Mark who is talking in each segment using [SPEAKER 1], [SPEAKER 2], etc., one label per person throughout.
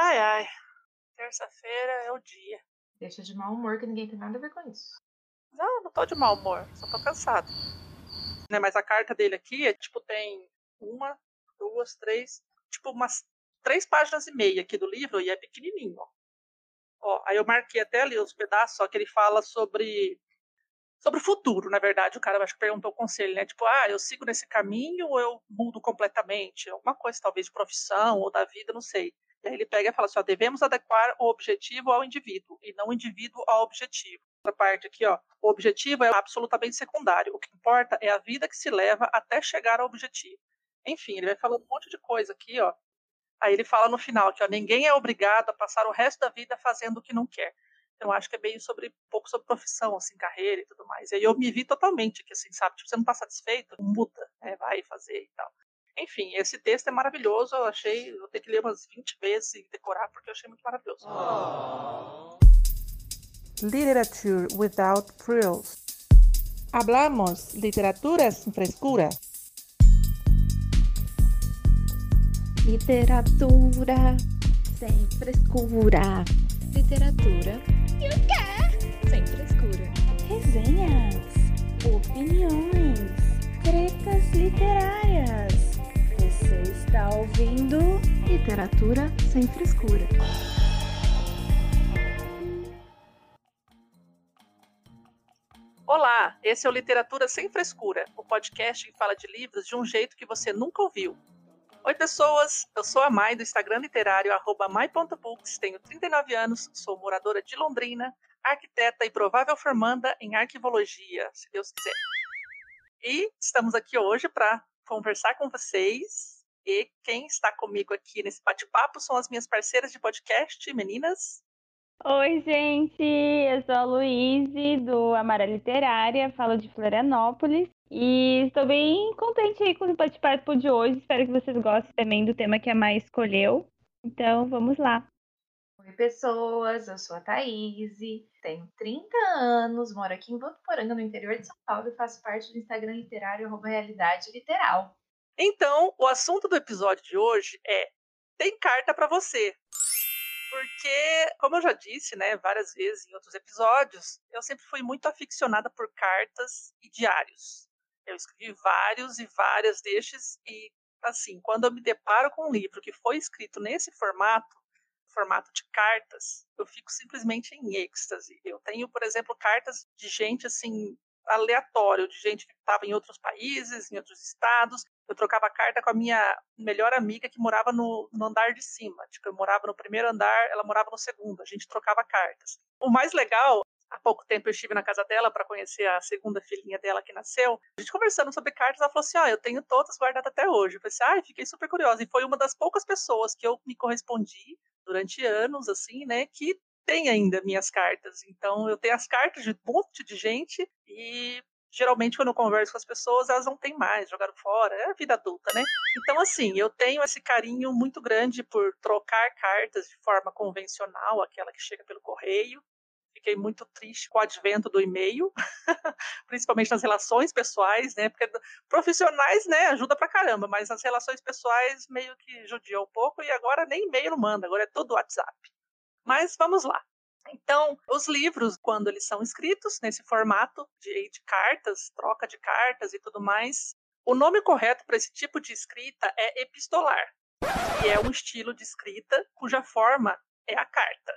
[SPEAKER 1] Ai, ai. Terça-feira é o dia.
[SPEAKER 2] Deixa de mau humor que ninguém tem nada a ver com isso.
[SPEAKER 1] Não, não tô de mau humor, só tô cansado. Né, mas a carta dele aqui é tipo, tem uma, duas, três, tipo umas três páginas e meia aqui do livro e é pequenininho, ó. ó aí eu marquei até ali os pedaços, só que ele fala sobre sobre o futuro, na verdade. O cara acho que perguntou o conselho, né? Tipo, ah, eu sigo nesse caminho ou eu mudo completamente? Alguma coisa, talvez, de profissão ou da vida, não sei. Ele pega e fala assim: ó, devemos adequar o objetivo ao indivíduo e não o indivíduo ao objetivo. Outra parte aqui, ó, o objetivo é absolutamente secundário. O que importa é a vida que se leva até chegar ao objetivo. Enfim, ele vai falando um monte de coisa aqui, ó. Aí ele fala no final que ó, ninguém é obrigado a passar o resto da vida fazendo o que não quer. Então acho que é meio sobre pouco sobre profissão, assim, carreira e tudo mais. E aí eu me vi totalmente que assim, sabe, tipo, você não está satisfeito, muda, né, vai fazer e tal. Enfim, esse texto é maravilhoso, eu achei, vou ter que ler umas 20 vezes e decorar porque eu achei muito maravilhoso. Oh.
[SPEAKER 3] Literature without frills. Hablamos literatura sem frescura.
[SPEAKER 4] Literatura sem frescura.
[SPEAKER 5] Literatura
[SPEAKER 4] e o quê?
[SPEAKER 5] Sem frescura.
[SPEAKER 4] Resenhas, opiniões, tretas literárias. Você está ouvindo
[SPEAKER 5] Literatura sem frescura.
[SPEAKER 1] Olá, esse é o Literatura Sem Frescura, o podcast que fala de livros de um jeito que você nunca ouviu. Oi, pessoas! Eu sou a Mai do Instagram literário mai.books, tenho 39 anos, sou moradora de Londrina, arquiteta e provável formanda em arquivologia, se Deus quiser. E estamos aqui hoje para conversar com vocês. E quem está comigo aqui nesse bate-papo são as minhas parceiras de podcast, meninas.
[SPEAKER 6] Oi, gente! Eu sou a Luíse, do Amara Literária, falo de Florianópolis. E estou bem contente aí com o bate-papo de hoje. Espero que vocês gostem também do tema que a Mai escolheu. Então, vamos lá.
[SPEAKER 2] Oi, pessoas. Eu sou a Thaís, tenho 30 anos, moro aqui em Votuporanga, no interior de São Paulo, e faço parte do Instagram literário Realidade Literal.
[SPEAKER 1] Então, o assunto do episódio de hoje é Tem carta para você. Porque, como eu já disse, né, várias vezes em outros episódios, eu sempre fui muito aficionada por cartas e diários. Eu escrevi vários e várias destes e assim, quando eu me deparo com um livro que foi escrito nesse formato, formato de cartas, eu fico simplesmente em êxtase. Eu tenho, por exemplo, cartas de gente assim aleatório, de gente que estava em outros países, em outros estados. Eu trocava carta com a minha melhor amiga que morava no, no andar de cima. Tipo, eu morava no primeiro andar, ela morava no segundo. A gente trocava cartas. O mais legal há pouco tempo eu estive na casa dela para conhecer a segunda filhinha dela que nasceu. A gente conversando sobre cartas, ela falou assim: Ah, eu tenho todas guardadas até hoje. Eu assim: Ah, fiquei super curiosa. E foi uma das poucas pessoas que eu me correspondi durante anos, assim, né, que tem ainda minhas cartas. Então eu tenho as cartas de um monte de gente e geralmente quando eu converso com as pessoas, elas não têm mais, jogaram fora, é a vida adulta, né? Então, assim, eu tenho esse carinho muito grande por trocar cartas de forma convencional, aquela que chega pelo correio, fiquei muito triste com o advento do e-mail, principalmente nas relações pessoais, né? Porque profissionais, né, ajuda pra caramba, mas as relações pessoais meio que judiam um pouco e agora nem e-mail não manda, agora é todo WhatsApp. Mas vamos lá. Então, os livros, quando eles são escritos nesse formato de, de cartas, troca de cartas e tudo mais, o nome correto para esse tipo de escrita é epistolar, que é um estilo de escrita cuja forma é a carta.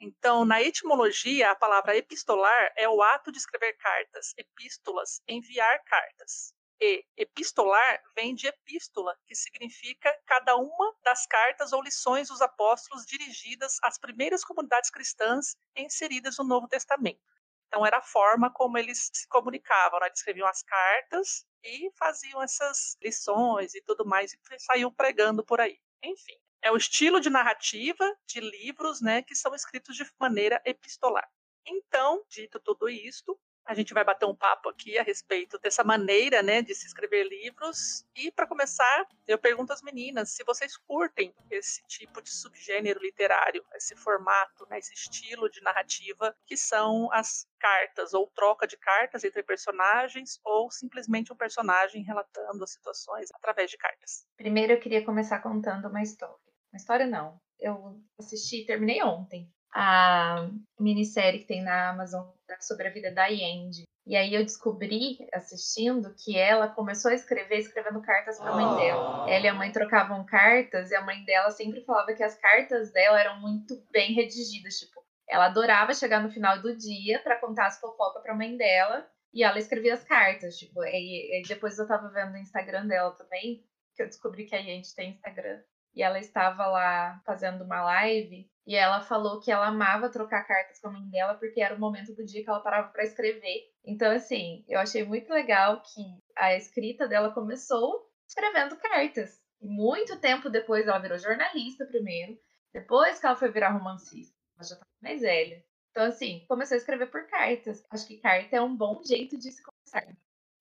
[SPEAKER 1] Então, na etimologia, a palavra epistolar é o ato de escrever cartas, epístolas, enviar cartas. E epistolar vem de epístola, que significa cada uma das cartas ou lições dos apóstolos dirigidas às primeiras comunidades cristãs inseridas no Novo Testamento. Então, era a forma como eles se comunicavam. Né? Eles escreviam as cartas e faziam essas lições e tudo mais, e saíam pregando por aí. Enfim, é o estilo de narrativa de livros né, que são escritos de maneira epistolar. Então, dito tudo isto, a gente vai bater um papo aqui a respeito dessa maneira né, de se escrever livros. E, para começar, eu pergunto às meninas se vocês curtem esse tipo de subgênero literário, esse formato, né, esse estilo de narrativa, que são as cartas, ou troca de cartas entre personagens, ou simplesmente um personagem relatando as situações através de cartas.
[SPEAKER 2] Primeiro, eu queria começar contando uma história. Uma história não. Eu assisti, terminei ontem a minissérie que tem na Amazon sobre a vida da Yendi. E aí eu descobri, assistindo, que ela começou a escrever escrevendo cartas para a mãe dela. Ela e a mãe trocavam cartas e a mãe dela sempre falava que as cartas dela eram muito bem redigidas, tipo, ela adorava chegar no final do dia para contar as fofocas para a mãe dela e ela escrevia as cartas, tipo, e, e depois eu tava vendo o Instagram dela também, que eu descobri que a gente tem Instagram. E ela estava lá fazendo uma live e ela falou que ela amava trocar cartas com a mãe dela porque era o momento do dia que ela parava para escrever. Então, assim, eu achei muito legal que a escrita dela começou escrevendo cartas. Muito tempo depois ela virou jornalista primeiro, depois que ela foi virar romancista. Ela já estava mais velha. Então, assim, começou a escrever por cartas. Acho que carta é um bom jeito de se começar.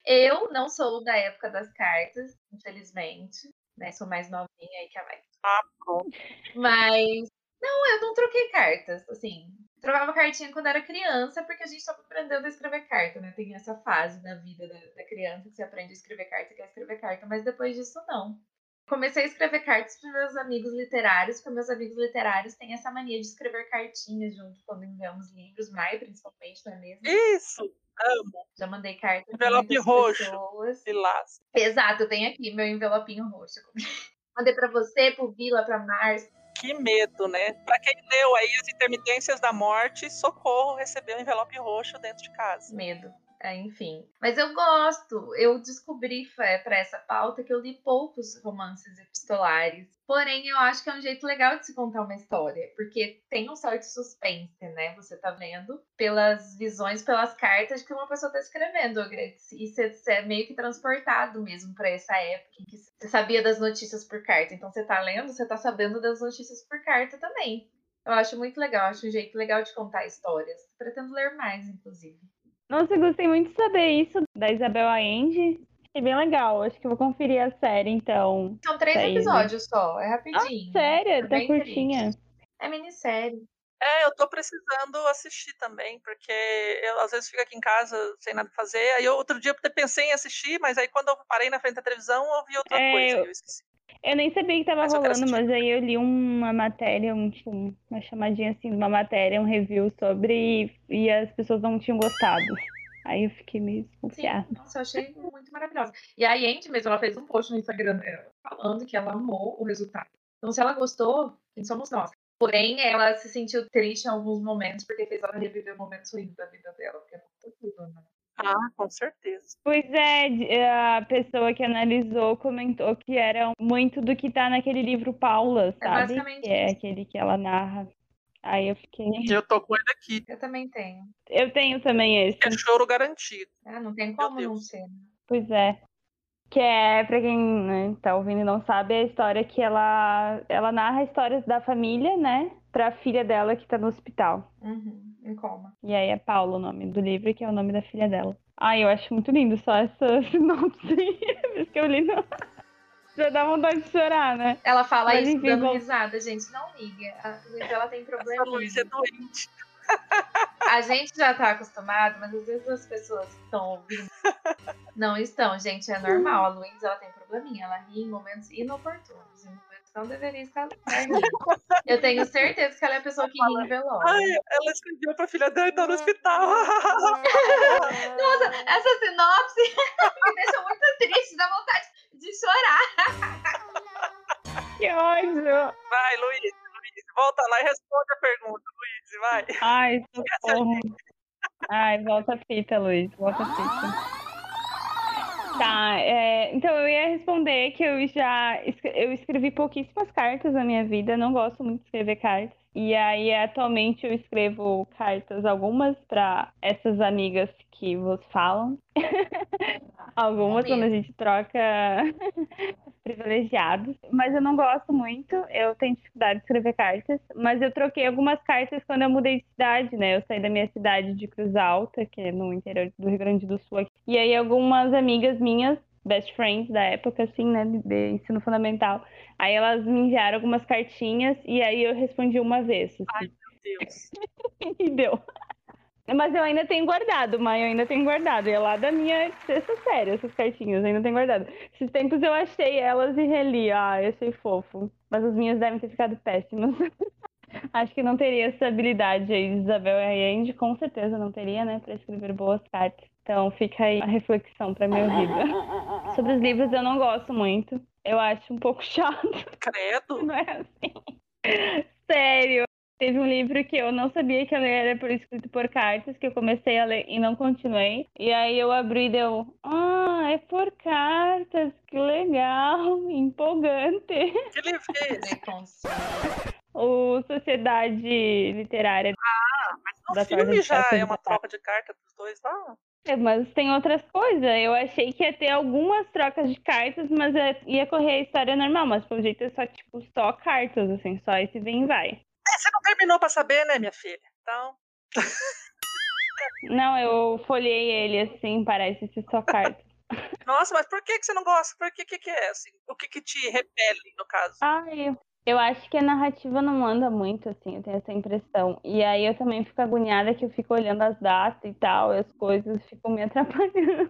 [SPEAKER 2] Eu não sou da época das cartas, infelizmente. Né? Sou mais novinha aí que a Maia.
[SPEAKER 1] Ah, pronto.
[SPEAKER 2] Mas não, eu não troquei cartas, assim. Trocava cartinha quando era criança, porque a gente estava aprendendo a escrever carta, né? Tem essa fase na vida da, da criança que você aprende a escrever carta e quer escrever carta, mas depois disso não. Comecei a escrever cartas para meus amigos literários, porque meus amigos literários têm essa mania de escrever cartinhas junto quando enviamos livros, Mai principalmente, não é mesmo?
[SPEAKER 1] Isso! Amo.
[SPEAKER 2] Já mandei cartas para
[SPEAKER 1] Envelope roxo.
[SPEAKER 2] pessoas.
[SPEAKER 1] Lilás.
[SPEAKER 2] Exato, eu tenho aqui meu envelopinho roxo. Mandei para você, pro Vila, para Márcio.
[SPEAKER 1] Que medo, né? Pra quem leu aí as intermitências da morte, socorro, recebeu um envelope roxo dentro de casa.
[SPEAKER 2] medo. É, enfim. Mas eu gosto. Eu descobri para essa pauta que eu li poucos romances epistolares. Porém, eu acho que é um jeito legal de se contar uma história, porque tem um certo suspense, né? Você tá vendo pelas visões, pelas cartas que uma pessoa tá escrevendo. E você é meio que transportado mesmo para essa época em que você sabia das notícias por carta. Então você tá lendo, você tá sabendo das notícias por carta também. Eu acho muito legal, acho um jeito legal de contar histórias. Pretendo ler mais, inclusive.
[SPEAKER 6] Nossa, eu gostei muito de saber isso da Isabel Allende. Achei bem legal. Acho que eu vou conferir a série, então.
[SPEAKER 2] São três episódios só, é
[SPEAKER 6] Ah,
[SPEAKER 2] rapidinho.
[SPEAKER 6] sério?
[SPEAKER 2] É
[SPEAKER 6] Tá curtinha.
[SPEAKER 2] É minissérie.
[SPEAKER 1] É, eu tô precisando assistir também, porque eu às vezes fico aqui em casa sem nada fazer. Aí eu, outro dia eu pensei em assistir, mas aí quando eu parei na frente da televisão, eu vi outra
[SPEAKER 6] É,
[SPEAKER 1] coisa
[SPEAKER 6] eu-
[SPEAKER 1] e eu esqueci.
[SPEAKER 6] Eu nem sabia que tava
[SPEAKER 1] Mas
[SPEAKER 6] rolando, mas aí eu li uma matéria, um, tipo, uma chamadinha assim, de uma matéria, um review sobre e, e as pessoas não tinham gostado. Aí eu fiquei meio
[SPEAKER 2] Sim,
[SPEAKER 6] desconfiada.
[SPEAKER 2] nossa, eu achei muito maravilhosa. E a Yandy mesmo, ela fez um post no Instagram dela falando que ela amou o resultado. Então, se ela gostou, quem somos nós. Porém, ela se sentiu triste em alguns momentos, porque fez ela reviver momentos ruins da vida dela, porque é muito tudo, né?
[SPEAKER 1] Ah, com certeza.
[SPEAKER 6] Pois é, de- a pessoa que analisou comentou que era muito do que tá naquele livro Paula,
[SPEAKER 2] É
[SPEAKER 6] sabe?
[SPEAKER 2] basicamente
[SPEAKER 6] Que é aquele que ela narra. Aí eu fiquei.
[SPEAKER 1] Eu tô com ele aqui.
[SPEAKER 2] Eu também tenho.
[SPEAKER 6] Eu tenho também esse.
[SPEAKER 1] É choro garantido.
[SPEAKER 2] Ah, não tem como não ser. né?
[SPEAKER 6] Pois é. Que é, pra quem né, tá ouvindo e não sabe, é a história que ela, ela narra histórias da família, né? Pra filha dela que tá no hospital.
[SPEAKER 2] Uhum, em coma.
[SPEAKER 6] E aí é Paula o nome do livro, que é o nome da filha dela. Ai, eu acho muito lindo só essa sinopse. Por que eu li, não. Já dá vontade de chorar, né?
[SPEAKER 2] Ela fala
[SPEAKER 6] Mas
[SPEAKER 2] isso
[SPEAKER 6] enfim,
[SPEAKER 2] dando risada, gente. Não liga. A Luísa, ela tem problema.
[SPEAKER 1] Luísa é doente.
[SPEAKER 2] A gente já tá acostumado, mas às vezes as pessoas que estão ouvindo não estão. Gente, é normal. A Luísa, ela tem probleminha. Ela ri em momentos inoportunos. Não deveria estar rindo. Eu tenho certeza que ela é a pessoa que ri em velório.
[SPEAKER 1] Ai, ela escreveu pra filha dela e tá no hospital.
[SPEAKER 2] Nossa, essa sinopse me deixa muito triste, dá vontade de chorar.
[SPEAKER 6] Que ódio!
[SPEAKER 1] Vai, Luiz, Luiz, volta lá e responde a pergunta, Luiz, vai.
[SPEAKER 6] Ai, socorro. Ai, volta a fita, Luiz. Volta a fita. Tá, é, então eu ia responder que eu já eu escrevi pouquíssimas cartas na minha vida, não gosto muito de escrever cartas. E aí atualmente eu escrevo cartas algumas para essas amigas que vos falam. algumas quando a gente troca privilegiados, mas eu não gosto muito, eu tenho dificuldade de escrever cartas, mas eu troquei algumas cartas quando eu mudei de cidade, né? Eu saí da minha cidade de Cruz Alta, que é no interior do Rio Grande do Sul, aqui. e aí algumas amigas minhas, best friends da época, assim, né, de- ensino fundamental, aí elas me enviaram algumas cartinhas e aí eu respondi uma vez, assim,
[SPEAKER 1] Deus.
[SPEAKER 6] e deu. Mas eu ainda tenho guardado, mãe, eu ainda tenho guardado. E é lá da minha sexta série, essas cartinhas, eu ainda tenho guardado. Esses tempos eu achei elas e reli. Ah, eu achei fofo. Mas as minhas devem ter ficado péssimas. Acho que não teria essa habilidade aí de Isabel Allende, com certeza não teria, né, para escrever boas cartas. Então fica aí a reflexão para minha vida. Sobre os livros eu não gosto muito. Eu acho um pouco chato.
[SPEAKER 1] Credo.
[SPEAKER 6] Não é assim. Sério. Teve um livro que eu não sabia que ele era por escrito por cartas, que eu comecei a ler e não continuei. E aí eu abri e deu, ah, é por cartas, que legal, empolgante.
[SPEAKER 1] Que livro é esse?
[SPEAKER 6] O Sociedade Literária.
[SPEAKER 1] Ah, mas no filme já
[SPEAKER 6] Cartas
[SPEAKER 1] é uma troca de carta dos dois lá.
[SPEAKER 6] É, mas tem outras coisas. Eu achei que ia ter algumas trocas de cartas, mas é- ia correr a história normal. Mas pelo jeito é só, tipo, só cartas, assim, só esse vem e vai.
[SPEAKER 1] É, você não terminou pra saber, né, minha filha? Então,
[SPEAKER 6] Não, eu folhei ele assim, parece ser só cartas.
[SPEAKER 1] nossa, mas por que, que você não gosta? Por que, que que é assim? O que que te repele, no caso?
[SPEAKER 6] Ai, eu acho que a narrativa não anda muito, assim, eu tenho essa impressão. E aí eu também fico agoniada que eu fico olhando as datas e tal, e as coisas ficam me atrapalhando.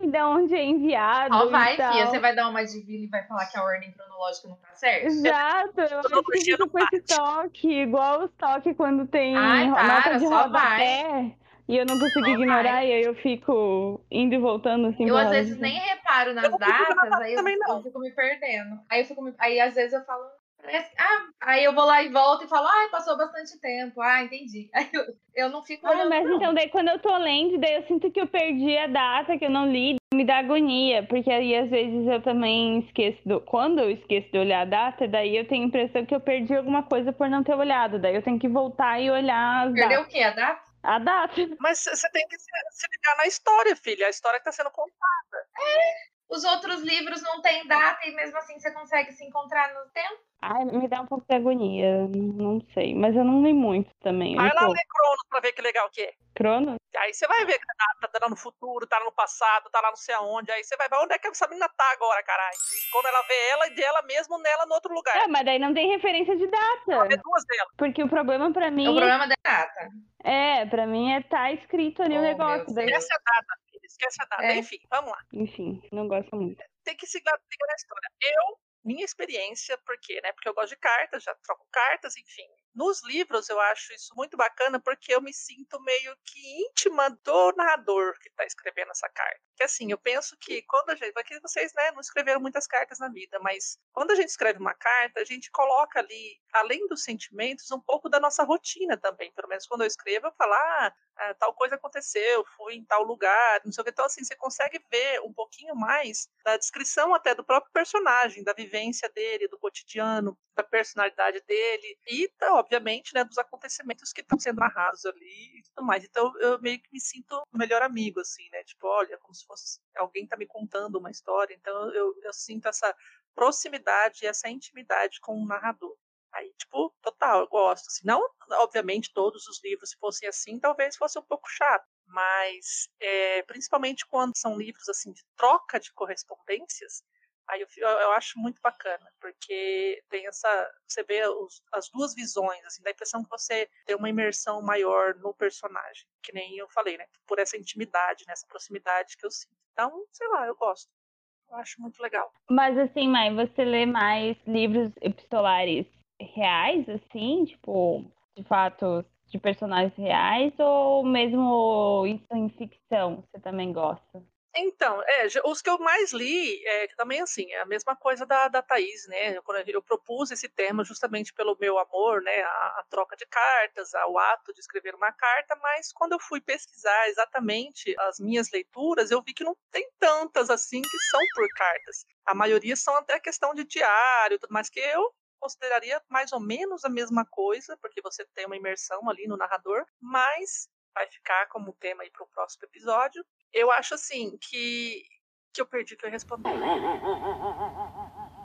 [SPEAKER 6] E da onde é enviado.
[SPEAKER 2] Ó,
[SPEAKER 6] e
[SPEAKER 2] vai,
[SPEAKER 6] tal.
[SPEAKER 2] Fia, você vai dar uma de vila e vai falar que a ordem cronológica não tá certa?
[SPEAKER 6] Exato, eu acho que fico
[SPEAKER 1] não
[SPEAKER 6] com esse toque, igual os toques quando tem
[SPEAKER 2] Ai,
[SPEAKER 6] nota
[SPEAKER 2] para,
[SPEAKER 6] de
[SPEAKER 2] só
[SPEAKER 6] rodapé. E eu não consigo
[SPEAKER 2] Só
[SPEAKER 6] ignorar,
[SPEAKER 2] vai.
[SPEAKER 6] e aí eu fico indo e voltando assim.
[SPEAKER 2] Eu às vezes nem reparo nas
[SPEAKER 1] não
[SPEAKER 2] datas, aí eu,
[SPEAKER 1] não.
[SPEAKER 2] eu fico me perdendo. Aí eu fico me- aí às vezes eu falo, ah, aí eu vou lá e volto e falo, ah, passou bastante tempo, ah, entendi. Aí eu, eu não fico
[SPEAKER 6] Ah,
[SPEAKER 2] olhando.
[SPEAKER 6] mas
[SPEAKER 2] não.
[SPEAKER 6] então daí quando eu tô lendo, daí eu sinto que eu perdi a data, que eu não li, me dá agonia, porque aí às vezes eu também esqueço do. Quando eu esqueço de olhar a data, daí eu tenho a impressão que eu perdi alguma coisa por não ter olhado. Daí eu tenho que voltar e olhar as
[SPEAKER 2] Perdeu
[SPEAKER 6] datas.
[SPEAKER 2] o quê? A data?
[SPEAKER 6] a data.
[SPEAKER 1] Mas você tem que se, se ligar na história, filha. A história que tá sendo contada.
[SPEAKER 2] Os outros livros não têm data e mesmo assim você consegue se encontrar no tempo?
[SPEAKER 6] Ai, me dá um pouco de agonia, não sei. Mas eu não li muito também.
[SPEAKER 1] Vai lá ler Cronos pra ver que legal que é.
[SPEAKER 6] Cronos?
[SPEAKER 1] Aí você vai ver que tá, tá lá no futuro, tá lá no passado, tá lá não sei aonde. Aí você vai ver onde é que essa menina tá agora, caralho. Quando ela vê ela e dela mesmo nela no outro lugar.
[SPEAKER 6] É, mas daí não tem referência de data.
[SPEAKER 1] Ela vê duas delas.
[SPEAKER 6] Porque o problema pra mim.
[SPEAKER 2] O problema da data.
[SPEAKER 6] É, pra mim é tá escrito ali o
[SPEAKER 2] Oh,
[SPEAKER 6] negócio.
[SPEAKER 2] meu
[SPEAKER 6] Daí,
[SPEAKER 2] Deus.
[SPEAKER 1] Esquece a data. Esquece a data.
[SPEAKER 2] É.
[SPEAKER 1] Enfim, vamos lá.
[SPEAKER 6] enfim, não gosto muito.
[SPEAKER 1] Tem que se ligar na história. Eu, minha experiência, por quê? Né? Porque eu gosto de cartas, já troco cartas, enfim. Nos livros eu acho isso muito bacana porque eu me sinto meio que íntima do narrador que está escrevendo essa carta. Que assim, eu penso que quando a gente. Porque vocês né, não escreveram muitas cartas na vida, mas quando a gente escreve uma carta, a gente coloca ali, além dos sentimentos, um pouco da nossa rotina também. Pelo menos quando eu escrevo, eu falo, ah, ah, tal coisa aconteceu, fui em tal lugar, não sei o que. Então, assim, você consegue ver um pouquinho mais da descrição até do próprio personagem, da vivência dele, do cotidiano, da personalidade dele e, tá, obviamente, né, dos acontecimentos que estão sendo narrados ali e tudo mais. Então, eu meio que me sinto o melhor amigo, assim, né? Tipo, olha, como se fosse alguém tá me contando uma história. Então, eu, eu sinto essa proximidade, essa intimidade com o narrador. Aí, tipo, total, eu gosto. Assim, não, obviamente, todos os livros, se fossem assim, talvez fosse um pouco chato. Mas, é, principalmente quando são livros, assim, de troca de correspondências, aí eu, eu- acho muito bacana, porque tem essa... Você vê os- as duas visões, assim, dá a impressão que você tem uma imersão maior no personagem. Que nem eu falei, né? Por essa intimidade, nessa proximidade que eu sinto. Então, sei lá, eu gosto. Eu acho muito legal.
[SPEAKER 6] Mas assim, Mai, você lê mais livros epistolares reais, assim, tipo, de fatos de personagens reais, ou mesmo isso em ficção, você também gosta?
[SPEAKER 1] Então, é, os que eu mais li, é, que também assim, é a mesma coisa da, da Thaís, né? Quando eu propus esse tema justamente pelo meu amor, né? A, a troca de cartas, o ato de escrever uma carta, mas quando eu fui pesquisar exatamente as minhas leituras, eu vi que não tem tantas assim que são por cartas. A maioria são até questão de diário, tudo mais que eu consideraria mais ou menos a mesma coisa, porque você tem uma imersão ali no narrador, mas vai ficar como tema aí para o próximo episódio. Eu acho assim que que eu perdi que eu ia responder.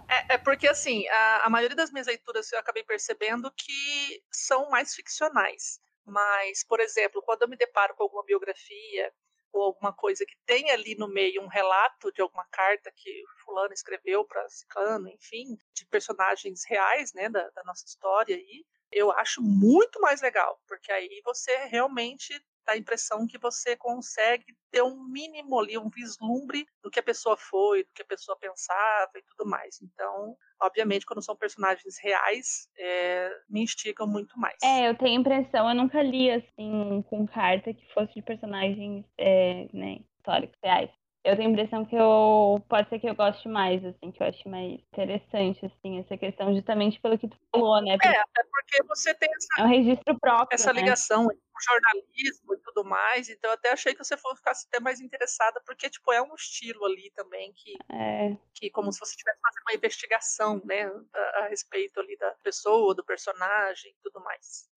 [SPEAKER 1] É, é porque assim, a, a maioria das minhas leituras eu acabei percebendo que são mais ficcionais. Mas, por exemplo, quando eu me deparo com alguma biografia ou alguma coisa que tem ali no meio um relato de alguma carta que fulano escreveu para ciclano, enfim, de personagens reais, né, da, da nossa história aí, eu acho muito mais legal, porque aí você realmente dá a impressão que você consegue ter um mínimo ali, um vislumbre do que a pessoa foi, do que a pessoa pensava e tudo mais. Então, obviamente, quando são personagens reais, é, me instigam muito mais.
[SPEAKER 6] É, eu tenho a impressão, eu nunca li assim com carta que fosse de personagens é, né, históricos reais eu tenho a impressão que eu pode ser que eu goste mais, assim, que eu acho mais interessante, assim, essa questão justamente pelo que tu falou, né?
[SPEAKER 1] Porque é, até porque você tem essa,
[SPEAKER 6] é um registro próprio,
[SPEAKER 1] essa
[SPEAKER 6] né?
[SPEAKER 1] ligação com o jornalismo e tudo mais, então eu até achei que você fosse ficar até mais interessada, porque, tipo, é um estilo ali também que,
[SPEAKER 6] é.
[SPEAKER 1] que como se você estivesse fazendo uma investigação, né, a, a respeito ali da pessoa, do personagem e tudo mais.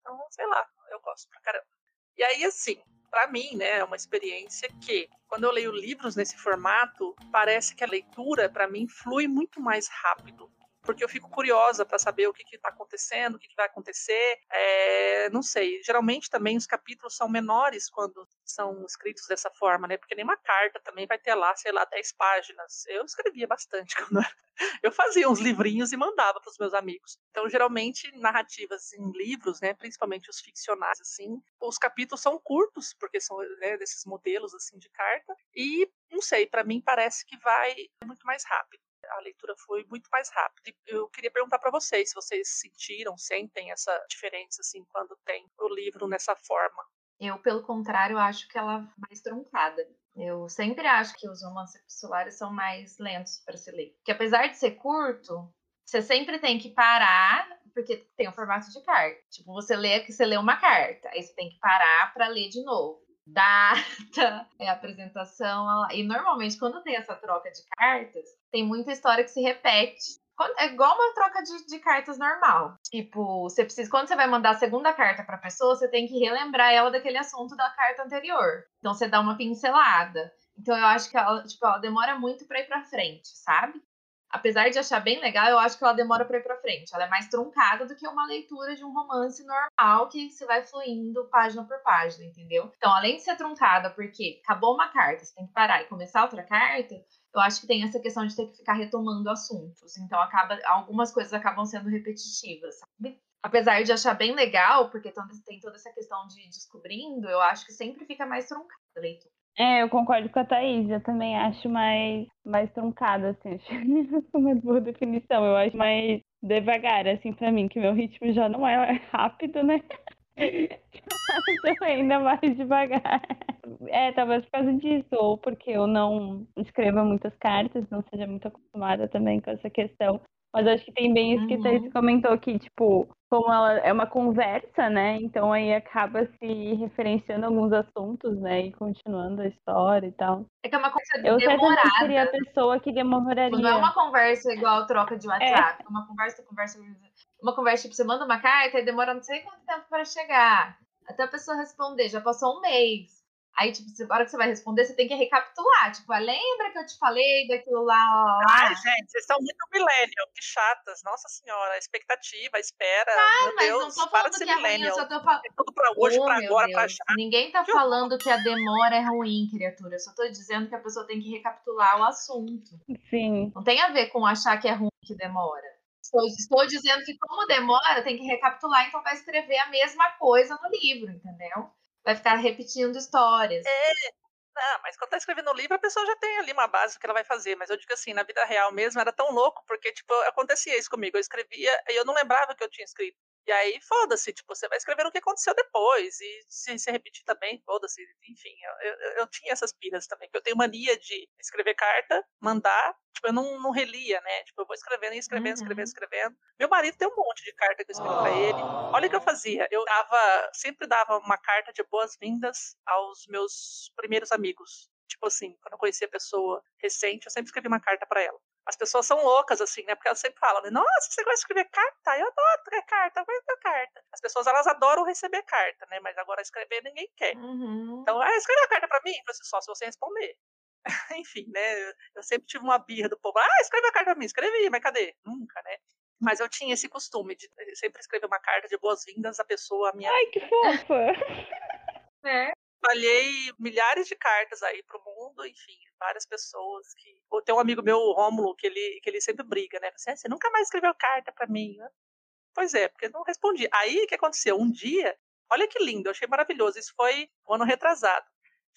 [SPEAKER 1] Então, sei lá, eu gosto pra caramba. E aí, assim, para mim, né, é uma experiência que, quando eu leio livros nesse formato, parece que a leitura, para mim, flui muito mais rápido porque eu fico curiosa para saber o que está acontecendo, o que, que vai acontecer. É, não sei. Geralmente também os capítulos são menores quando são escritos dessa forma, né? Porque nenhuma carta também vai ter lá, sei lá, 10 páginas. Eu escrevia bastante quando eu fazia uns livrinhos e mandava para os meus amigos. Então, geralmente, narrativas em livros, né, principalmente os ficcionais, assim, os capítulos são curtos, porque são né, desses modelos assim de carta, e não sei, para mim parece que vai muito mais rápido a leitura foi muito mais rápida. Eu queria perguntar para vocês se vocês sentiram, sentem essa diferença assim quando tem o livro nessa forma.
[SPEAKER 2] Eu, pelo contrário, acho que ela é mais truncada. Eu sempre acho que os romances epistolares são mais lentos para se ler. Porque apesar de ser curto, você sempre tem que parar, porque tem o formato de carta. Tipo, você lê que você lê uma carta, aí você tem que parar para ler de novo data, é, apresentação. E normalmente, quando tem essa troca de cartas, tem muita história que se repete. É igual uma troca de, de cartas normal. Tipo, você precisa. Quando você vai mandar a segunda carta pra pessoa, você tem que relembrar ela daquele assunto da carta anterior. Então você dá uma pincelada. Então eu acho que ela, tipo, ela demora muito para ir para frente, sabe? Apesar de achar bem legal, eu acho que ela demora para ir para frente. Ela é mais truncada do que uma leitura de um romance normal que se vai fluindo página por página, entendeu? Então, além de ser truncada, porque acabou uma carta, você tem que parar e começar outra carta, eu acho que tem essa questão de ter que ficar retomando assuntos. Então, acaba, algumas coisas acabam sendo repetitivas, sabe? Apesar de achar bem legal, porque tem toda essa questão de descobrindo, eu acho que sempre fica mais truncada a leitura.
[SPEAKER 6] É, eu concordo com a Thaís, eu também acho mais, mais truncada, assim, acho uma boa definição, eu acho mais devagar, assim, pra mim, que meu ritmo já não é rápido, né? Então, ainda mais devagar. É, talvez por causa disso, ou porque eu não escreva muitas cartas, não seja muito acostumada também com essa questão. Mas acho que tem bem isso que uhum. você comentou aqui, tipo, como ela é uma conversa, né? Então aí acaba se referenciando alguns assuntos, né? E continuando a história e tal.
[SPEAKER 2] É que é uma coisa
[SPEAKER 6] Eu
[SPEAKER 2] demorada.
[SPEAKER 6] Eu seria a pessoa que demoraria.
[SPEAKER 2] Não é uma conversa igual troca de WhatsApp. É. Uma conversa, conversa, uma conversa, tipo, você manda uma carta e demora não sei quanto tempo para chegar. Até a pessoa responder, já passou um mês. Aí, tipo, na hora que você vai responder, você tem que recapitular. Tipo, ah, lembra que eu te falei daquilo lá? lá?
[SPEAKER 1] Ai, gente, vocês são muito millennial, que chatas. Nossa senhora, a expectativa, a espera. Ah, meu
[SPEAKER 2] mas
[SPEAKER 1] Deus,
[SPEAKER 2] não tô falando
[SPEAKER 1] que
[SPEAKER 2] é ruim, eu só tô falando.
[SPEAKER 1] É tudo pra hoje, oh, pra agora, Deus. pra já.
[SPEAKER 2] Ninguém tá falando que a demora é ruim, criatura. Eu só tô dizendo que a pessoa tem que recapitular o assunto.
[SPEAKER 6] Sim.
[SPEAKER 2] Não tem a ver com achar que é ruim que demora. Estou, estou dizendo que, como demora, tem que recapitular, então vai escrever a mesma coisa no livro, entendeu? Vai ficar repetindo histórias.
[SPEAKER 1] É. Não, mas quando tá escrevendo o livro, a pessoa já tem ali uma base do que ela vai fazer. Mas eu digo assim, na vida real mesmo, era tão louco, porque, tipo, acontecia isso comigo. Eu escrevia e eu não lembrava que eu tinha escrito. E aí, foda-se, tipo, você vai escrever o que aconteceu depois. E se, se repetir também, foda-se. Enfim, eu, eu, eu, tinha essas piras também. Que eu tenho mania de escrever carta, mandar. Tipo, eu não, não relia, né? Tipo, eu vou escrevendo e escrevendo, uhum. escrevendo, escrevendo. Meu marido tem um monte de carta que eu escrevi oh. pra ele. Olha o que eu fazia. Eu dava, sempre dava uma carta de boas-vindas aos meus primeiros amigos. Tipo assim, quando eu conhecia a pessoa recente, eu sempre escrevi uma carta para ela as pessoas são loucas, assim, né? Porque elas sempre falam, né? Nossa, você gosta de escrever carta? Eu adoro escrever carta, eu gosto carta. As pessoas, elas adoram receber carta, né? Mas agora escrever ninguém quer.
[SPEAKER 2] Uhum.
[SPEAKER 1] Então, ah, escreve a carta pra mim? Assim, só se você responder. Enfim, né? Eu sempre tive uma birra do povo. Ah, escreve a carta pra mim. Escrevi, mas cadê? Nunca, né? Mas eu tinha esse costume de sempre escrever uma carta de boas-vindas à pessoa minha.
[SPEAKER 6] Ai, que fofa!
[SPEAKER 2] é
[SPEAKER 1] espalhei milhares de cartas aí pro mundo, enfim, várias pessoas que. Tem um amigo meu, o Rômulo, que ele, que ele sempre briga, né? Você, assim, ah, você nunca mais escreveu carta para mim, né? Pois é, porque não respondi. Aí o que aconteceu? Um dia, olha que lindo, eu achei maravilhoso. Isso foi um ano retrasado.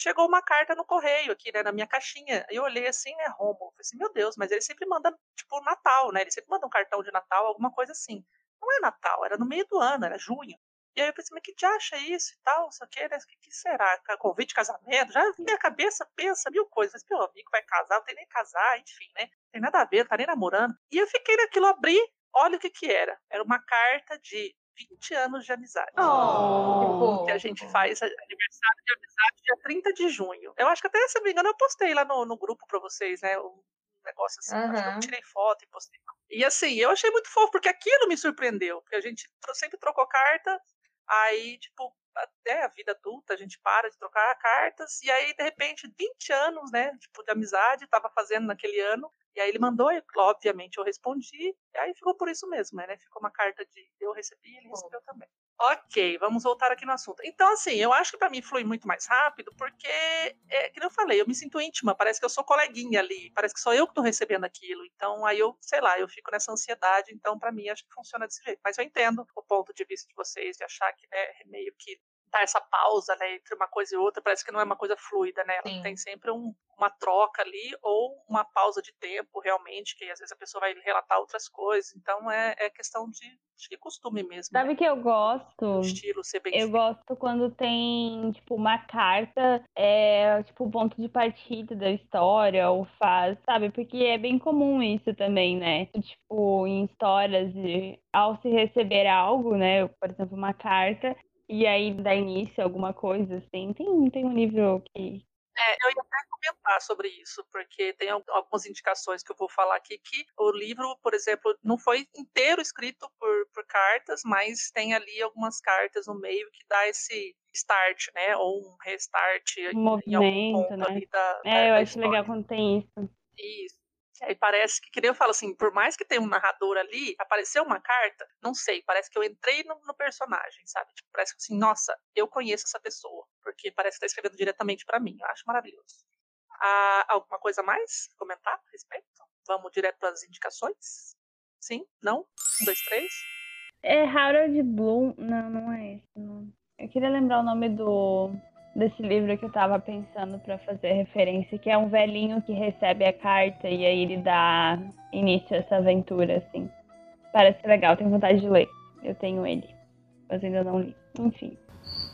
[SPEAKER 1] Chegou uma carta no correio aqui, né, na minha caixinha. Eu olhei assim, né, Romo. Falei assim, meu Deus, mas ele sempre manda, tipo, Natal, né? Ele sempre manda um cartão de Natal, alguma coisa assim. Não é Natal, era no meio do ano, era junho. E aí eu pensei, mas que te acha isso e tal, o que, né? O que, que será? Convite de casamento? Já minha cabeça pensa mil coisas. Mas, meu amigo vai casar, não tem nem casar, enfim, né? Não tem nada a ver, não tá nem namorando. E eu fiquei naquilo, abri, olha o que que era. Era uma carta de 20 anos de amizade.
[SPEAKER 2] Oh,
[SPEAKER 1] que a gente faz aniversário de amizade dia 30 de junho. Eu acho que até, se não me engano, eu postei lá no, no grupo pra vocês, né? Um negócio assim. Acho que eu tirei foto e postei. E assim, eu achei muito fofo, porque aquilo me surpreendeu. Porque a gente sempre trocou carta, aí, tipo, até a vida adulta, a gente para de trocar cartas, e aí, de repente, 20 anos, né, tipo, de amizade, tava fazendo naquele ano, e aí ele mandou, e, obviamente eu respondi, e aí ficou por isso mesmo, né, ficou uma carta de eu recebi, ele recebeu também. Ok, vamos voltar aqui no assunto. Então, assim, eu acho que pra mim flui muito mais rápido, porque, é, que eu falei, eu me sinto íntima, parece que eu sou coleguinha ali, parece que sou eu que tô recebendo aquilo. Então, aí eu, sei lá, eu fico nessa ansiedade, então, pra mim, acho que funciona desse jeito. Mas eu entendo o ponto de vista de vocês, de achar que, né, meio que dá essa pausa, né, entre uma coisa e outra, parece que não é uma coisa fluida, né?
[SPEAKER 2] Sim.
[SPEAKER 1] Tem sempre um- uma troca ali, ou uma pausa de tempo, realmente, que às vezes a pessoa vai relatar outras coisas. Então, é, é questão de, acho que costume mesmo.
[SPEAKER 6] Sabe
[SPEAKER 1] né?
[SPEAKER 6] o que eu gosto?
[SPEAKER 1] O estilo ser bem
[SPEAKER 6] Eu
[SPEAKER 1] feito.
[SPEAKER 6] gosto quando tem, tipo, uma carta, é, tipo, o ponto de partida da história, ou faz, sabe? Porque é bem comum isso também, né? Tipo, em histórias, de, ao se receber algo, né? Por exemplo, uma carta, e aí dá início a alguma coisa, assim. Tem, tem um livro que.
[SPEAKER 1] É, eu ia comentar sobre isso, porque tem al- algumas indicações que eu vou falar aqui que o livro, por exemplo, não foi inteiro escrito por, por cartas, mas tem ali algumas cartas no meio que dá esse start, né? Ou um restart algum
[SPEAKER 6] movimento, né?
[SPEAKER 1] da, da,
[SPEAKER 6] É, eu
[SPEAKER 1] da
[SPEAKER 6] acho
[SPEAKER 1] história.
[SPEAKER 6] legal quando tem isso.
[SPEAKER 1] Isso. Aí parece que, que nem eu falo assim, por mais que tenha um narrador ali, apareceu uma carta, não sei, parece que eu entrei no, no personagem, sabe? Tipo, parece que assim, nossa, eu conheço essa pessoa, porque parece que tá escrevendo diretamente para mim. Eu acho maravilhoso. Ah, alguma coisa mais? Comentar a respeito? Vamos direto para as indicações? Sim? Não? Um, dois, três?
[SPEAKER 6] É Harold Bloom. Não, não é esse. Não. Eu queria lembrar o nome do desse livro que eu tava pensando pra fazer referência, que é um velhinho que recebe a carta e aí ele dá início a essa aventura, assim. Parece legal, tenho vontade de ler. Eu tenho ele, mas ainda não li. Enfim.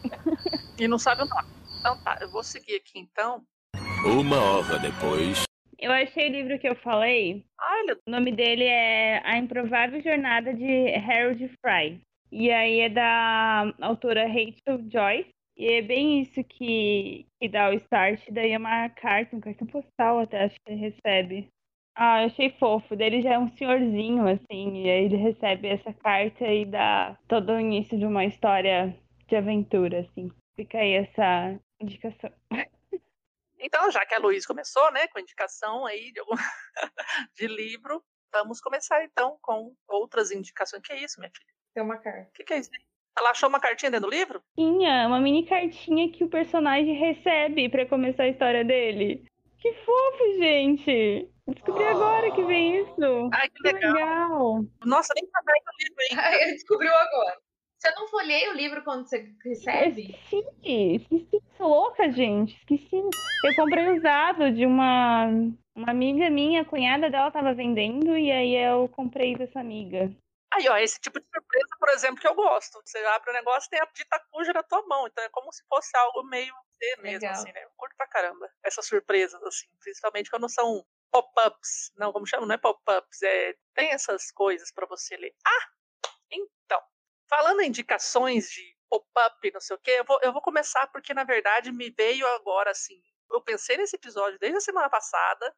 [SPEAKER 1] E não sabe o nome. Então tá, eu vou seguir aqui então.
[SPEAKER 7] Uma hora depois.
[SPEAKER 6] Eu achei o livro que eu falei.
[SPEAKER 1] Ele
[SPEAKER 6] O nome dele é A Improvável Jornada de Harold Fry. E aí é da autora Rachel Joyce. E é bem isso que, que dá o start. Daí é uma carta, um cartão postal até acho que ele recebe. Ah, eu achei fofo. Daí ele já é um senhorzinho, assim. E aí ele recebe essa carta e dá todo o início de uma história de aventura, assim. Fica aí essa indicação.
[SPEAKER 1] Então, já que a Luiz começou, né, com indicação aí de, algum... de livro, vamos começar então com outras indicações. Que é isso, minha filha?
[SPEAKER 2] Tem uma carta.
[SPEAKER 1] O que, que é isso? Ela achou uma cartinha dentro do livro?
[SPEAKER 6] Tinha uma mini cartinha que o personagem recebe pra começar a história dele. Que fofo, gente! Descobri agora que vem isso.
[SPEAKER 1] Ai, que
[SPEAKER 6] Que
[SPEAKER 1] legal.
[SPEAKER 6] legal.
[SPEAKER 1] Nossa, nem tá aberto o livro ainda.
[SPEAKER 2] Ai, descobriu agora. Você não folhei o livro quando você recebe?
[SPEAKER 6] Esqueci, esqueci. Sou louca, gente. Esqueci. Eu comprei usado de uma, uma amiga minha, a cunhada dela tava vendendo, e aí eu comprei dessa amiga.
[SPEAKER 1] Aí, ó, esse tipo de surpresa, por exemplo, que eu gosto. Você abre o negócio e tem a dita cuja na tua mão. Então é como se fosse algo meio você mesmo,
[SPEAKER 2] Legal.
[SPEAKER 1] assim, né? Eu curto pra caramba essas surpresas, assim. Principalmente quando são pop-ups. Não, como chama? Não é pop-ups, é... Tem essas coisas pra você ler. Ah! Então, falando em indicações de pop-up, não sei o quê, eu vou, eu vou começar porque, na verdade, me veio agora, assim... Eu pensei nesse episódio desde a semana passada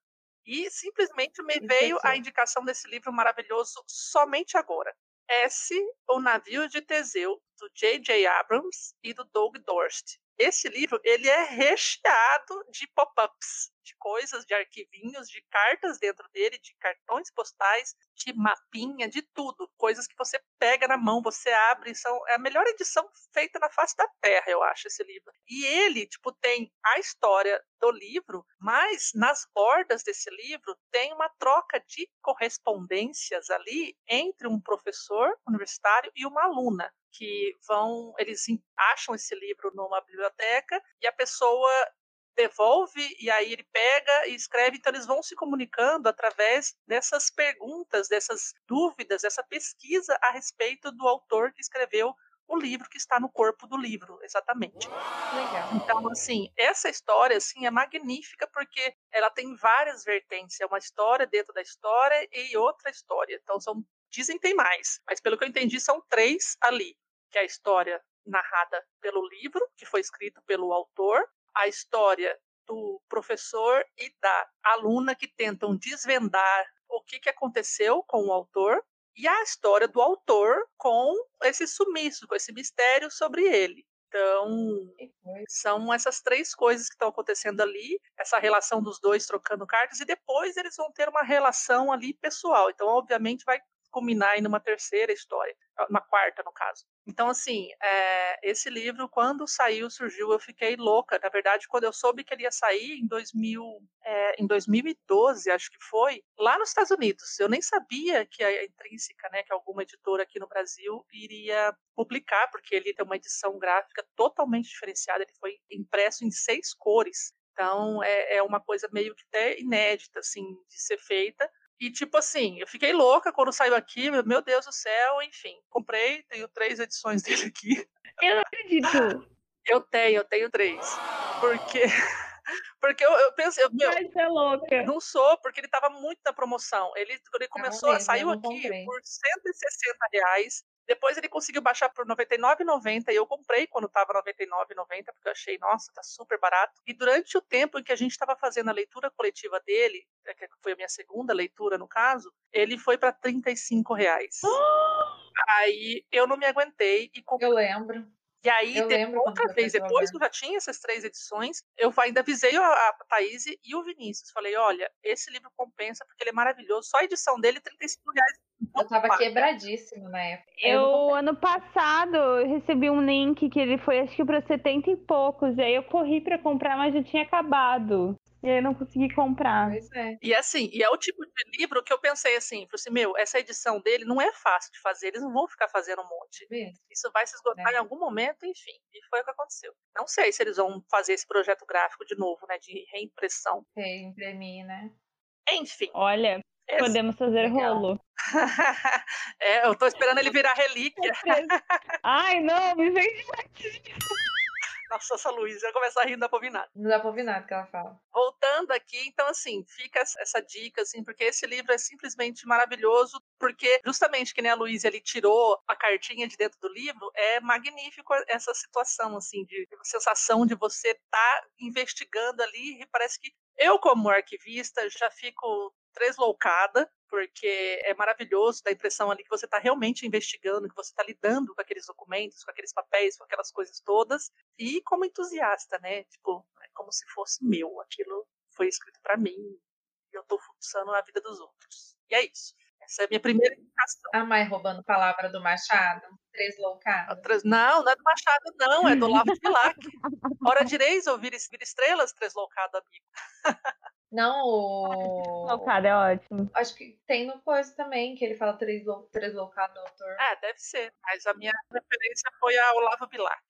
[SPEAKER 1] e simplesmente me veio a indicação desse livro maravilhoso somente agora. S, O Navio de Teseu, do J.J. Abrams e do Doug Dorst. Esse livro, ele é recheado de pop-ups, de coisas, de arquivinhos, de cartas dentro dele, de cartões postais, de mapinha, de tudo. Coisas que você pega na mão, você abre. São, é a melhor edição feita na face da Terra, eu acho, esse livro. E ele, tipo, tem a história do livro, mas nas bordas desse livro tem uma troca de correspondências ali entre um professor universitário e uma aluna que vão, eles acham esse livro numa biblioteca e a pessoa devolve e aí ele pega e escreve, então eles vão se comunicando através dessas perguntas, dessas dúvidas, dessa pesquisa a respeito do autor que escreveu o livro que está no corpo do livro, exatamente.
[SPEAKER 2] Legal.
[SPEAKER 1] Então, assim, essa história assim é magnífica porque ela tem várias vertentes, é uma história dentro da história e outra história. Então são dizem tem mais, mas pelo que eu entendi são três ali que é a história narrada pelo livro, que foi escrito pelo autor, a história do professor e da aluna que tentam desvendar o que, que aconteceu com o autor, e a história do autor com esse sumiço, com esse mistério sobre ele. Então, são essas três coisas que estão acontecendo ali, essa relação dos dois trocando cartas, e depois eles vão ter uma relação ali pessoal. Então, obviamente, vai culminar em uma terceira história, uma quarta no caso. Então, assim, é, esse livro, quando saiu, surgiu, eu fiquei louca. Na verdade, quando eu soube que ele ia sair em, 2000, é, em 2012, acho que foi, lá nos Estados Unidos, eu nem sabia que a Intrínseca, né, que alguma editora aqui no Brasil iria publicar, porque ele tem uma edição gráfica totalmente diferenciada, ele foi impresso em seis cores. Então, é, é uma coisa meio que até inédita, assim, de ser feita. E, tipo assim, eu fiquei louca quando saiu aqui, meu Deus do céu, enfim. Comprei, tenho três edições dele aqui.
[SPEAKER 6] Eu não acredito.
[SPEAKER 1] Eu tenho, eu tenho três. Porque. Porque eu, eu pensei, eu, meu,
[SPEAKER 6] é louca.
[SPEAKER 1] não sou, porque ele tava muito na promoção. Ele, ele começou,
[SPEAKER 2] mesmo, eu
[SPEAKER 1] saiu
[SPEAKER 2] não
[SPEAKER 1] aqui
[SPEAKER 2] comprei.
[SPEAKER 1] por 160 reais. Depois ele conseguiu baixar por R$ 99,90 e eu comprei quando estava R$ 99,90 porque eu achei, nossa, tá super barato. E durante o tempo em que a gente estava fazendo a leitura coletiva dele, é, que foi a minha segunda leitura no caso, ele foi para 35 reais. Aí eu não me aguentei e comprei.
[SPEAKER 2] Eu lembro.
[SPEAKER 1] E aí,
[SPEAKER 2] Eu
[SPEAKER 1] de-
[SPEAKER 2] lembro quando
[SPEAKER 1] outra vez, depois que eu já tinha essas três edições, eu ainda avisei a, a Thaís e o Vinícius. Falei, olha, esse livro compensa porque ele é maravilhoso. Só a edição dele, 35 reais.
[SPEAKER 2] Eu tava quebradíssimo na época.
[SPEAKER 6] Eu,
[SPEAKER 2] comprei.
[SPEAKER 6] ano passado, eu recebi um link que ele foi, acho que pra 70 e poucos. E aí eu corri pra comprar, mas já tinha acabado. E aí eu não consegui comprar.
[SPEAKER 2] Pois é.
[SPEAKER 1] E assim, e é o tipo de livro que eu pensei assim, falei assim, meu, essa edição dele não é fácil de fazer, eles não vão ficar fazendo um monte.
[SPEAKER 2] mesmo.
[SPEAKER 1] Isso vai se esgotar
[SPEAKER 2] É.
[SPEAKER 1] em algum momento, enfim. E foi o que aconteceu. Não sei se eles vão fazer esse projeto gráfico de novo, né, de reimpressão.
[SPEAKER 2] Sei, imprimir, né?
[SPEAKER 1] Enfim.
[SPEAKER 6] Olha,
[SPEAKER 1] esse-
[SPEAKER 6] podemos fazer
[SPEAKER 2] Legal.
[SPEAKER 6] rolo.
[SPEAKER 1] é, eu tô esperando ele virar relíquia.
[SPEAKER 6] Ai, não, me vem
[SPEAKER 1] Nossa, essa Luísa vai começar a rir, não dá pra ouvir nada.
[SPEAKER 2] Não dá pra ouvir nada que ela fala.
[SPEAKER 1] Voltando aqui, então, assim, fica essa- dica, assim, porque esse livro é simplesmente maravilhoso, porque justamente que nem a Luísa ele tirou a cartinha de dentro do livro, é magnífico essa situação, assim, de sensação de você estar investigando ali, e parece que eu, como arquivista, já fico tresloucada, porque é maravilhoso, dá a impressão ali que você está realmente investigando, que você está lidando com aqueles documentos, com aqueles papéis, com aquelas coisas todas, e como entusiasta, né? Tipo, é como se fosse meu, aquilo foi escrito para mim, e eu estou fuçando a vida dos outros. E é isso. Essa é a minha primeira indicação.
[SPEAKER 2] A mãe roubando palavra do Machado.
[SPEAKER 1] Outras- Não, não é do Machado, não, é do Lavo Bilac. Hora direis ouvir vira estrelas, três loucado amigo.
[SPEAKER 2] Não, o.
[SPEAKER 6] Colocado, é ótimo.
[SPEAKER 2] Acho que tem no coisa também, que ele fala três, lou... três loucados do autor.
[SPEAKER 1] É, deve ser. Mas a minha referência foi ao Lavo Bilac.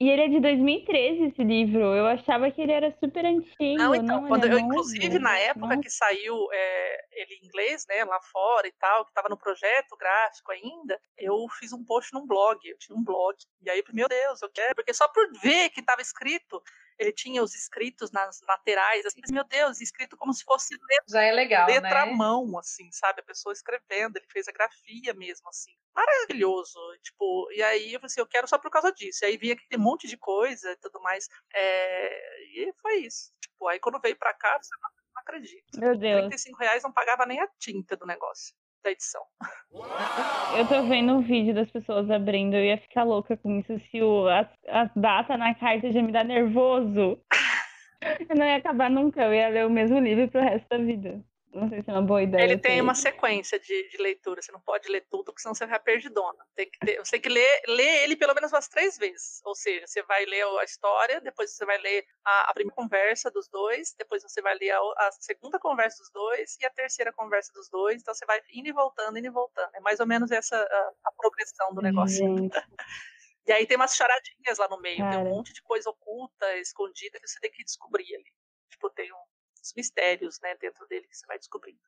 [SPEAKER 6] E ele é de 2013, esse livro. Eu achava que ele era super antigo.
[SPEAKER 1] Não, então,
[SPEAKER 6] não,
[SPEAKER 1] quando eu,
[SPEAKER 6] novo.
[SPEAKER 1] inclusive, na época
[SPEAKER 6] Nossa.
[SPEAKER 1] que saiu é, ele em inglês, né, lá fora e tal, que estava no projeto gráfico ainda, eu fiz um post num blog, eu tinha um blog, e aí, meu Deus, eu quero, porque só por ver que estava escrito, ele tinha os escritos nas laterais, assim, meu Deus, escrito como se fosse letra,
[SPEAKER 2] Já é legal,
[SPEAKER 1] letra à
[SPEAKER 2] né?
[SPEAKER 1] mão, assim, sabe, a pessoa escrevendo, ele fez a grafia mesmo, assim, maravilhoso, tipo, e aí eu falei assim, eu quero só por causa disso, e aí vi aquele monte de coisa e tudo mais, é, e foi isso, tipo, aí quando veio pra cá, você não, não acredita,
[SPEAKER 6] Meu Deus.
[SPEAKER 1] 35 reais não pagava nem a tinta do negócio, da edição.
[SPEAKER 6] Eu tô vendo um vídeo das pessoas abrindo. Eu ia ficar louca com isso. Se o, as, as datas na carta já me dá nervoso. Eu não ia acabar nunca, eu ia ler o mesmo livro pro resto da vida. Não sei se é uma boa ideia.
[SPEAKER 1] Ele tem uma sequência de, de leitura. Você não pode ler tudo, porque senão você vai perdidona. Tem que ter, você tem que ler, ler ele pelo menos umas três vezes. Ou seja, você vai ler a história, depois você vai ler a, a primeira conversa dos dois, depois você vai ler a, a segunda conversa dos dois e a terceira conversa dos dois. Então você vai indo e voltando, indo e voltando. É mais ou menos essa a, a progressão do negócio. E aí tem umas charadinhas lá no meio, tem
[SPEAKER 6] Cara.
[SPEAKER 1] um monte de coisa oculta, escondida, que você tem que descobrir ali. Tipo, tem uns mistérios, né, dentro dele que você vai descobrindo.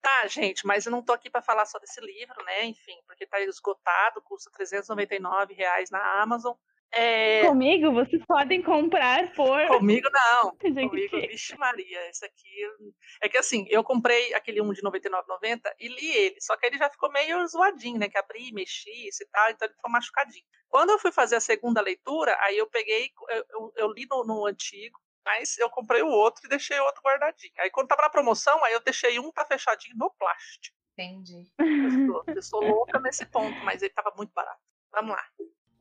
[SPEAKER 1] Tá, gente, mas eu não tô aqui para falar só desse livro, né, enfim, porque tá esgotado, custa 399 reais na Amazon. É,
[SPEAKER 6] Comigo, vocês podem comprar por.
[SPEAKER 1] comigo não, comigo,
[SPEAKER 6] que-
[SPEAKER 1] vixe Maria, esse aqui... É que assim, eu comprei aquele um de R$ 99,90 e li ele, só que ele já ficou meio zoadinho, né, que abri, mexi e tal, então ele ficou machucadinho. Quando eu fui fazer a segunda leitura, aí eu peguei, eu, eu- eu li no, no antigo, mas eu comprei o outro e deixei o outro guardadinho. Aí quando tava na promoção, aí eu deixei um tá fechadinho no plástico.
[SPEAKER 2] Entendi.
[SPEAKER 1] Eu sou, eu sou louca nesse ponto, mas ele tava muito barato. Vamos lá.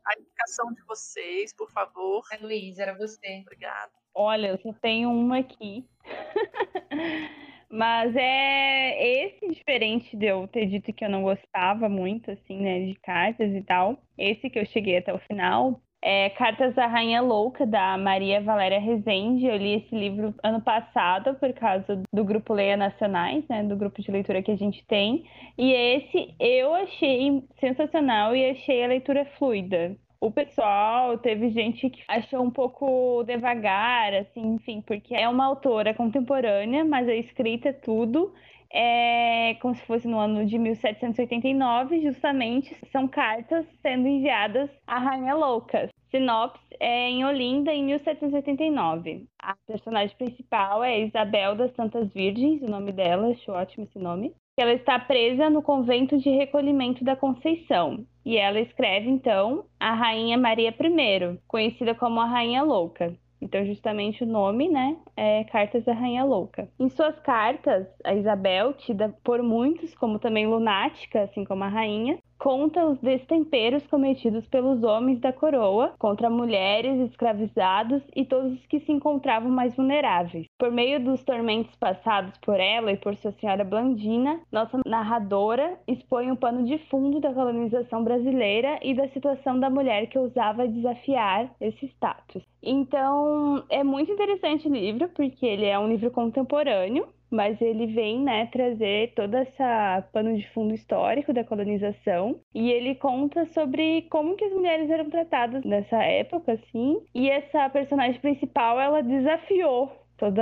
[SPEAKER 1] A indicação de vocês, por favor.
[SPEAKER 2] É, Luiz, era você.
[SPEAKER 1] Obrigada.
[SPEAKER 6] Olha, eu só tenho uma aqui. Mas é esse diferente de eu ter dito que eu não gostava muito, assim, né, de cartas e tal. Esse que eu cheguei até o final. É Cartas da Rainha Louca, da Maria Valéria Rezende. Eu li esse livro ano passado por causa do grupo Leia Nacionais, né, do grupo de leitura que a gente tem. E esse eu achei sensacional e achei a leitura fluida. O pessoal, teve gente que achou um pouco devagar, assim, enfim, porque é uma autora contemporânea, mas a escrita é tudo é como se fosse no ano de 1789, justamente são cartas sendo enviadas à Rainha Louca. Sinopse é em Olinda, em 1789. A personagem principal é Isabel das Santas Virgens, o nome dela, acho ótimo esse nome. Ela está presa no convento de recolhimento da Conceição. E ela escreve, então, a Rainha Maria I, conhecida como a Rainha Louca. Então, justamente o nome, né, é Cartas da Rainha Louca. Em suas cartas, a Isabel, tida por muitos como também lunática, assim como a rainha, conta os destemperos cometidos pelos homens da coroa contra mulheres, escravizados e todos os que se encontravam mais vulneráveis. Por meio dos tormentos passados por ela e por sua senhora Blandina, nossa narradora expõe o pano de fundo da colonização brasileira e da situação da mulher que ousava desafiar esse status. Então, é muito interessante o livro, porque ele é um livro contemporâneo, mas ele vem, né, trazer toda essa pano de fundo histórico da colonização e ele conta sobre como que as mulheres eram tratadas nessa época, assim. E essa personagem principal, ela desafiou todo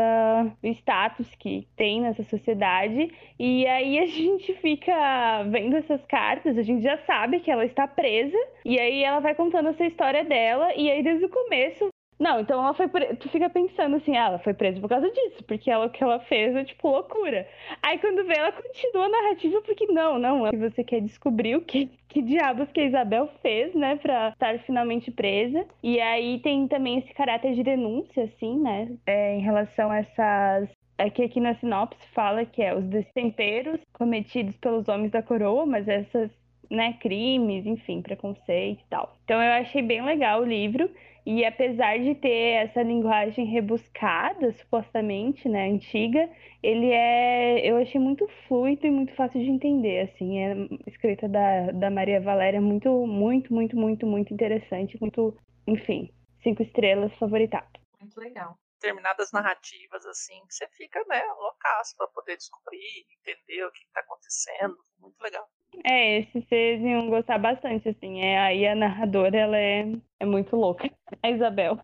[SPEAKER 6] o status que tem nessa sociedade. E aí a gente fica vendo essas cartas, a gente já sabe que ela está presa, e aí ela vai contando essa história dela, e aí desde o começo. Não, então ela foi pre... Tu fica pensando assim, ah, ela foi presa por causa disso, porque ela, o que ela fez é tipo loucura. Aí quando vê, ela continua a narrativa, porque não, não, é você quer descobrir o que, que diabos que a Isabel fez, né, pra estar finalmente presa. E aí tem também esse caráter de denúncia, assim, né, é, em relação a essas é que aqui na sinopse fala que é os destemperos cometidos pelos homens da coroa, mas essas, né, crimes, enfim, preconceito e tal. Então eu achei bem legal o livro. E apesar de ter essa linguagem rebuscada, supostamente, né, antiga, ele é, eu achei muito fluido e muito fácil de entender, assim, é escrita da, da Maria Valéria é muito, muito, muito, muito, muito interessante, muito, enfim, cinco estrelas favoritado.
[SPEAKER 2] Muito legal.
[SPEAKER 1] Determinadas narrativas, assim, que você fica, né, loucaço pra poder descobrir, entender o que tá acontecendo. Muito legal.
[SPEAKER 6] É, esse vocês iam gostar bastante, assim, é, aí a narradora, ela é, é muito louca, a Isabel.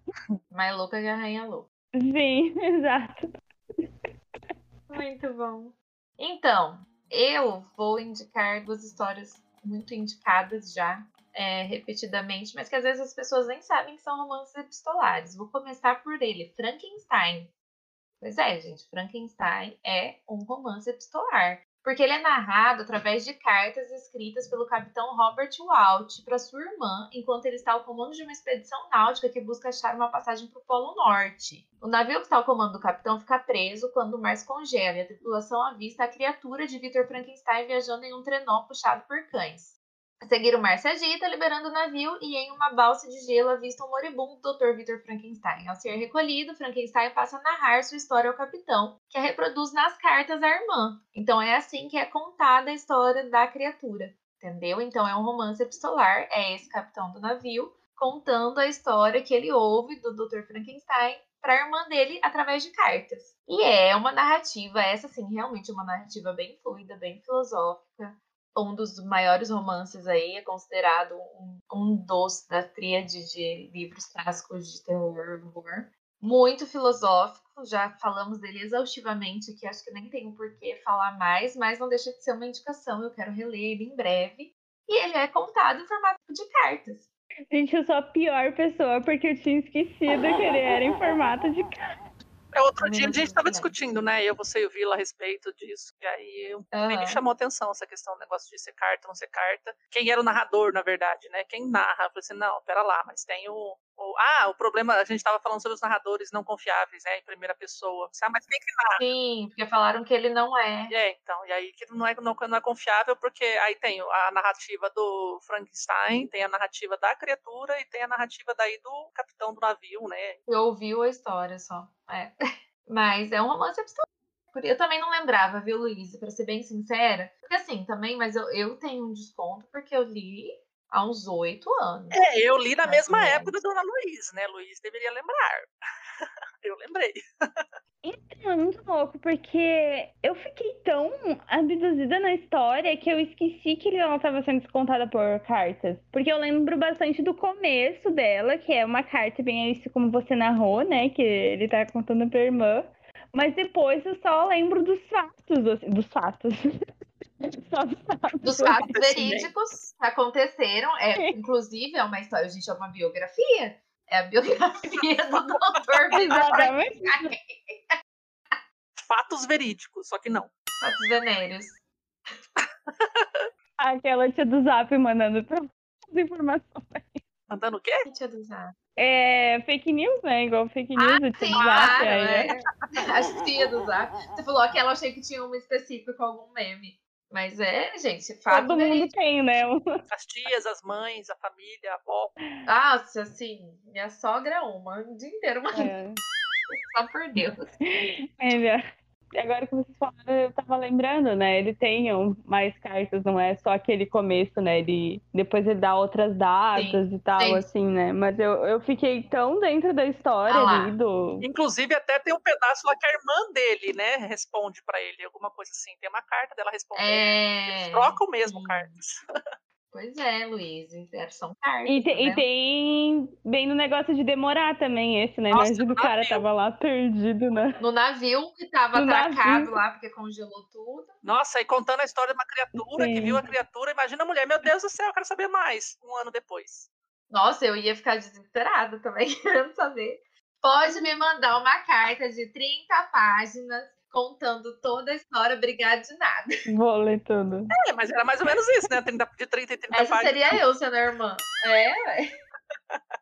[SPEAKER 2] Mais louca que a Rainha Louca.
[SPEAKER 6] Sim, exato.
[SPEAKER 2] Muito bom. Então, eu vou indicar duas histórias muito indicadas já, é, repetidamente, mas que às vezes as pessoas nem sabem que são romances epistolares. Vou começar por ele, Frankenstein. Pois é, gente, Frankenstein é um romance epistolar. Porque ele é narrado através de cartas escritas pelo capitão Robert Walt para sua irmã, enquanto ele está ao comando de uma expedição náutica que busca achar uma passagem para o Polo Norte. O navio que está ao comando do capitão fica preso quando o mar se congela e a tripulação avista a criatura de Victor Frankenstein viajando em um trenó puxado por cães. A seguir, o mar se agita, liberando o navio, e em uma balsa de gelo avista um moribundo Dr. Victor Frankenstein. Ao ser recolhido, Frankenstein passa a narrar sua história ao capitão, que a reproduz nas cartas à irmã. Então é assim que é contada a história da criatura, entendeu? Então é um romance epistolar, é esse capitão do navio contando a história que ele ouve do Dr. Frankenstein para a irmã dele através de cartas. E é uma narrativa, essa sim, realmente uma narrativa bem fluida, bem filosófica, um dos maiores romances aí, é considerado um, um dos da tríade de livros clássicos de terror horror. Muito filosófico, já falamos dele exaustivamente aqui, acho que nem tenho por que falar mais, mas não deixa de ser uma indicação, eu quero reler ele em breve. E ele é contado em formato de cartas.
[SPEAKER 6] Gente, eu sou a pior pessoa porque eu tinha esquecido que ele era em formato de cartas.
[SPEAKER 1] É, outro dia a gente estava discutindo, né? Eu, você e o Vila a respeito disso. E aí uhum. me chamou atenção essa questão, o negócio de ser carta, não ser carta. Quem era o narrador, na verdade, né? Quem narra? Eu falei assim, não, pera lá, mas tem o, o, ah, o problema, a gente estava falando sobre os narradores não confiáveis, né, em primeira pessoa. Ah, mas quem que narra?
[SPEAKER 2] Sim, porque falaram que ele não é.
[SPEAKER 1] É, então, e aí que não é, não, não é confiável, porque aí tem a narrativa do Frankenstein, tem a narrativa da criatura e tem a narrativa daí do capitão do navio, né.
[SPEAKER 2] Eu ouviu a história só, é. Mas é um romance absurdo. Eu também não lembrava, viu, Luísa, para ser bem sincera. Porque assim, também, mas eu, eu tenho um desconto porque eu li há uns oito anos.
[SPEAKER 1] É, eu li na mesma época da Dona Luiz, né? Luiz deveria lembrar. eu lembrei.
[SPEAKER 6] Então, é muito louco, porque eu fiquei tão abduzida na história que eu esqueci que ela estava sendo descontada por cartas. Porque eu lembro bastante do começo dela, que é uma carta bem isso como você narrou, né? Que ele tá contando pra irmã. Mas depois eu só lembro dos fatos, assim, dos fatos.
[SPEAKER 2] Dos fatos verídicos que aconteceram. É, inclusive, é uma história, gente, é uma biografia. É a biografia do doutor
[SPEAKER 6] Exatamente.
[SPEAKER 1] Fatos verídicos, só que não.
[SPEAKER 2] Fatos venéreos.
[SPEAKER 6] Aquela tia do Zap mandando as informações.
[SPEAKER 1] Mandando o quê?
[SPEAKER 2] Tia do Zap.
[SPEAKER 6] É fake news, né? Igual fake news.
[SPEAKER 2] Ah, sim, claro, é. é. A tia do Zap. Você falou que ela achei que tinha uma específica com algum meme. Mas é, gente, fato
[SPEAKER 6] Todo mundo tem, né?
[SPEAKER 1] As tias, as mães, a família, a avó.
[SPEAKER 2] Nossa, assim, minha sogra é uma, o dia inteiro, uma. É. Só por Deus.
[SPEAKER 6] É, agora que vocês falaram, eu tava lembrando, né? Ele tem mais cartas, não é só aquele começo, né? Ele depois ele dá outras datas sim, e tal, sim. assim, né? Mas eu, eu fiquei tão dentro da história ah ali do.
[SPEAKER 1] Inclusive, até tem um pedaço lá que a irmã dele, né, responde para ele, alguma coisa assim. Tem uma carta dela respondendo. É... Eles trocam mesmo sim. cartas.
[SPEAKER 2] Pois é, Luiz, são cartas.
[SPEAKER 6] E, te,
[SPEAKER 2] né?
[SPEAKER 6] e, tem bem no negócio de demorar também esse, né? Nossa, Imagina o cara tava lá perdido, né?
[SPEAKER 2] No navio que tava no atracado navio. lá, porque congelou tudo.
[SPEAKER 1] Nossa, e contando a história de uma criatura Sim. que viu a criatura, imagina a mulher, meu Deus do céu, eu quero saber mais, um ano depois.
[SPEAKER 2] Nossa, eu ia ficar desesperada também, querendo saber. Pode me mandar uma carta de 30 páginas contando toda a história, obrigado de nada.
[SPEAKER 6] Vou ler tudo.
[SPEAKER 1] É, mas era mais ou menos isso, né? 30, de 30 e 30
[SPEAKER 2] Essa
[SPEAKER 1] páginas.
[SPEAKER 2] seria eu, sendo irmã. É,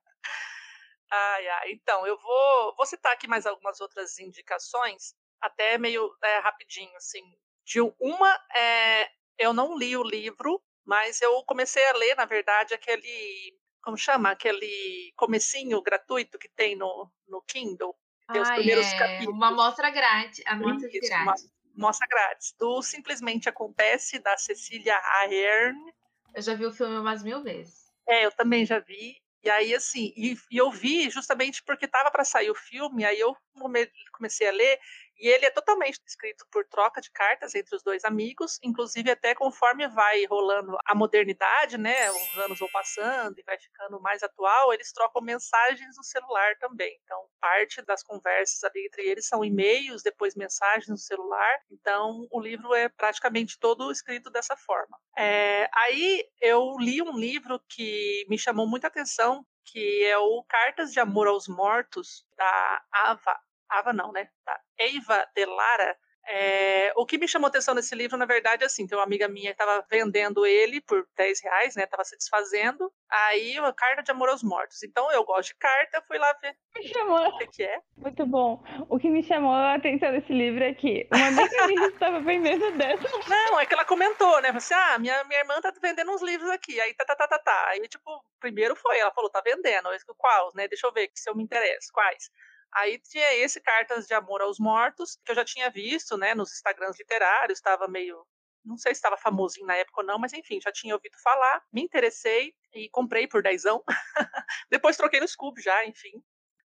[SPEAKER 1] Ai, ai. Então, eu vou, vou citar aqui mais algumas outras indicações, até meio é, rapidinho, assim. De uma, é, eu não li o livro, mas eu comecei a ler, na verdade, aquele. Como chama? Aquele comecinho gratuito que tem no, no Kindle
[SPEAKER 2] ter os primeiros é. capítulos. Uma amostra grátis. Amostra Isso, grátis.
[SPEAKER 1] Uma mostra grátis. Do Simplesmente Acontece, da Cecília Ahern.
[SPEAKER 2] Eu já vi o filme umas mil vezes.
[SPEAKER 1] É, eu também já vi. E aí, assim, e, e eu vi justamente porque estava para sair o filme, aí eu comecei a ler, e ele é totalmente escrito por troca de cartas entre os dois amigos, inclusive até conforme vai rolando a modernidade, né? Os anos vão passando e vai ficando mais atual, eles trocam mensagens no celular também. Então, parte das conversas ali entre eles são e-mails, depois mensagens no celular. Então, o livro é praticamente todo escrito dessa forma. É, aí eu li um livro que me chamou muita atenção, que é o Cartas de Amor aos Mortos, da Ava Ava não, né? Da Eva Delara, É, o que me chamou atenção nesse livro, na verdade, é assim, tem uma amiga minha que estava vendendo ele por 10 reais, né? Tava se desfazendo. Aí, uma carta de amor aos mortos. Então, eu gosto de carta, fui lá ver
[SPEAKER 6] Me chamou.
[SPEAKER 1] o que, que é.
[SPEAKER 6] Muito bom. O que me chamou a atenção nesse livro é que uma amiga minha estava vendendo dessa.
[SPEAKER 1] Não, é que ela comentou, né? Falou assim: ah, minha, minha irmã tá vendendo uns livros aqui. Aí tá, tá, tá, tá, tá. Aí, tipo, primeiro foi, ela falou, tá vendendo. Eu disse, Qual, né? Deixa eu ver se eu me interesso. Quais? Aí tinha esse Cartas de Amor aos Mortos, que eu já tinha visto, né, nos Instagrams literários, estava meio. Não sei se estava famosinho na época ou não, mas enfim, já tinha ouvido falar, me interessei e comprei por dezão. Depois troquei no Scooby já, enfim.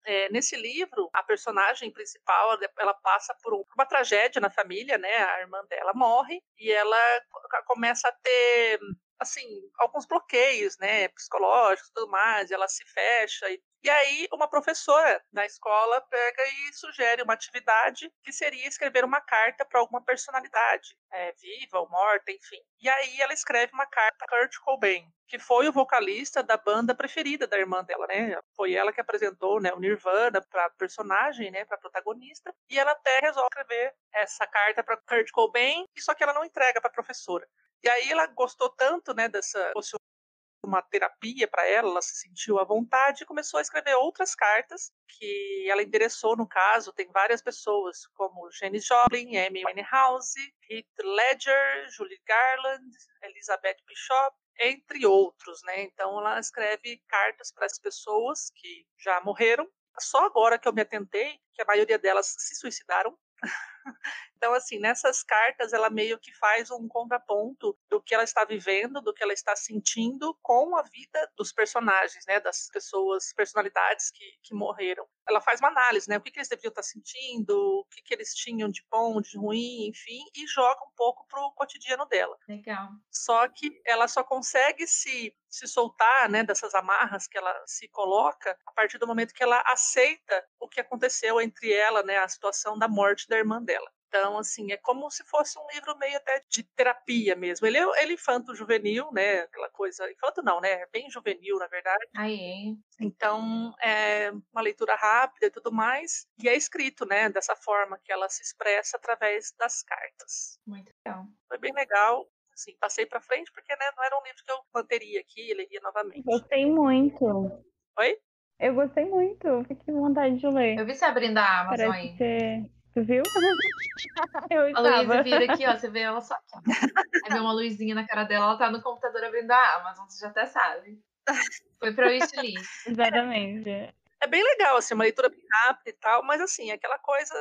[SPEAKER 1] É, nesse livro, a personagem principal, ela- passa por um- uma tragédia na família, né? A irmã dela morre e ela co- começa a ter, assim, alguns bloqueios, né? Psicológicos tudo mais. Ela se fecha. E, e aí, uma professora na escola pega e sugere uma atividade que seria escrever uma carta para alguma personalidade, é, viva ou morta, enfim. E aí, ela escreve uma carta para Kurt Cobain, que foi o vocalista da banda preferida da irmã dela, né? Foi ela que apresentou né, o Nirvana para personagem, né, para protagonista, e ela até resolve escrever essa carta para Kurt Cobain, só que ela não entrega para professora. E aí ela gostou tanto, né, dessa uma terapia para ela, ela se sentiu à vontade e começou a escrever outras cartas que ela endereçou, no caso, tem várias pessoas, como Janis Joplin, Amy Winehouse, Heath Ledger, Julie Garland, Elizabeth Bishop, entre outros, né? Então ela escreve cartas para as pessoas que já morreram. Só agora que eu me atentei que a maioria delas se suicidaram. Então, assim, nessas cartas ela meio que faz um contraponto do que ela está vivendo, do que ela está sentindo com a vida dos personagens, né? Das pessoas, personalidades que, que morreram. Ela faz uma análise, né? O que, que eles deveriam estar sentindo, o que, que eles tinham de bom, de ruim, enfim, e joga um pouco pro cotidiano dela.
[SPEAKER 2] Legal.
[SPEAKER 1] Só que ela só consegue se, se soltar né, dessas amarras que ela se coloca a partir do momento que ela aceita o que aconteceu entre ela, né, a situação da morte da irmã dela. Então, assim, é como se fosse um livro meio até de terapia mesmo. Ele é, ele é infanto-juvenil, né? Aquela coisa. Infanto não, né? É bem juvenil, na verdade.
[SPEAKER 2] Aí,
[SPEAKER 1] Então, é uma leitura rápida e tudo mais. E é escrito, né? Dessa forma que ela se expressa através das cartas.
[SPEAKER 2] muito legal.
[SPEAKER 1] Foi bem legal. Assim, passei pra frente porque né, não era um livro que eu manteria aqui e leria novamente.
[SPEAKER 6] Gostei muito.
[SPEAKER 1] Oi?
[SPEAKER 6] Eu gostei muito. Fiquei com vontade de ler.
[SPEAKER 2] Eu vi você abrindo a Amazon
[SPEAKER 6] Parece
[SPEAKER 2] aí.
[SPEAKER 6] ser. Tu viu? Eu
[SPEAKER 2] A. Luísa vira aqui, ó. Você vê ela só aqui. ó. Aí vê uma luzinha na cara dela, ela tá no computador abrindo a Amazon, você já até sabe. Foi pra wishlist.
[SPEAKER 6] Exatamente.
[SPEAKER 1] É bem legal, assim, uma leitura bem rápida e tal, mas assim, aquela coisa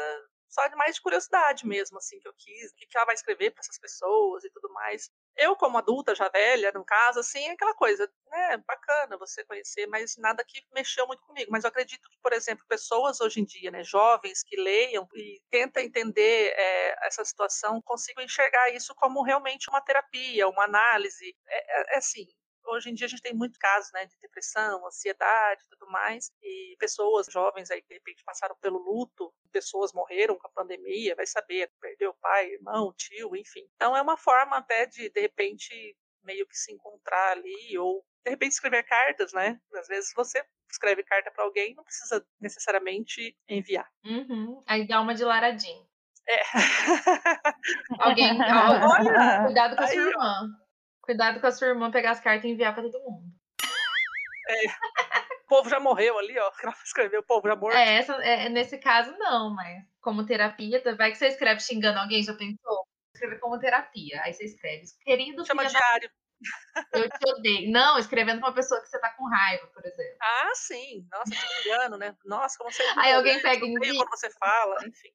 [SPEAKER 1] só mais de curiosidade mesmo, assim, que eu quis, o que, que ela vai escrever para essas pessoas e tudo mais. Eu, como adulta, já velha, no caso, assim, é aquela coisa, né, bacana você conhecer, mas nada que mexeu muito comigo. Mas eu acredito que, por exemplo, pessoas hoje em dia, né, jovens que leiam e tentam entender é, essa situação, consigam enxergar isso como realmente uma terapia, uma análise. É, é, é assim, hoje em dia a gente tem muito casos né, de depressão, ansiedade e tudo mais, e pessoas jovens aí que de repente passaram pelo luto, pessoas morreram com a pandemia, vai saber, perdeu pai, irmão, tio, enfim. Então é uma forma até de, de repente, meio que se encontrar ali, ou de repente escrever cartas, né? Às vezes você escreve carta para alguém, não precisa necessariamente enviar.
[SPEAKER 2] Uhum. Aí dá uma de Laradinho.
[SPEAKER 1] É.
[SPEAKER 2] Alguém.
[SPEAKER 1] Olha,
[SPEAKER 2] cuidado com a sua irmã. Cuidado com a sua irmã pegar as cartas e enviar pra todo mundo.
[SPEAKER 1] o povo já morreu ali, ó. Ela escreveu o povo já morto.
[SPEAKER 2] É, essa, é, nesse caso, não, mas como terapia, vai que você escreve xingando alguém, já pensou? Escrever como terapia. Aí você escreve, querido
[SPEAKER 1] Chama
[SPEAKER 2] da
[SPEAKER 1] diário.
[SPEAKER 2] eu te odeio. Não, escrevendo pra uma pessoa que você tá com raiva, por exemplo.
[SPEAKER 1] Ah, sim. Nossa, que engano, né? Nossa, como você.
[SPEAKER 2] Aí alguém pega e envia.
[SPEAKER 1] quando você fala, enfim.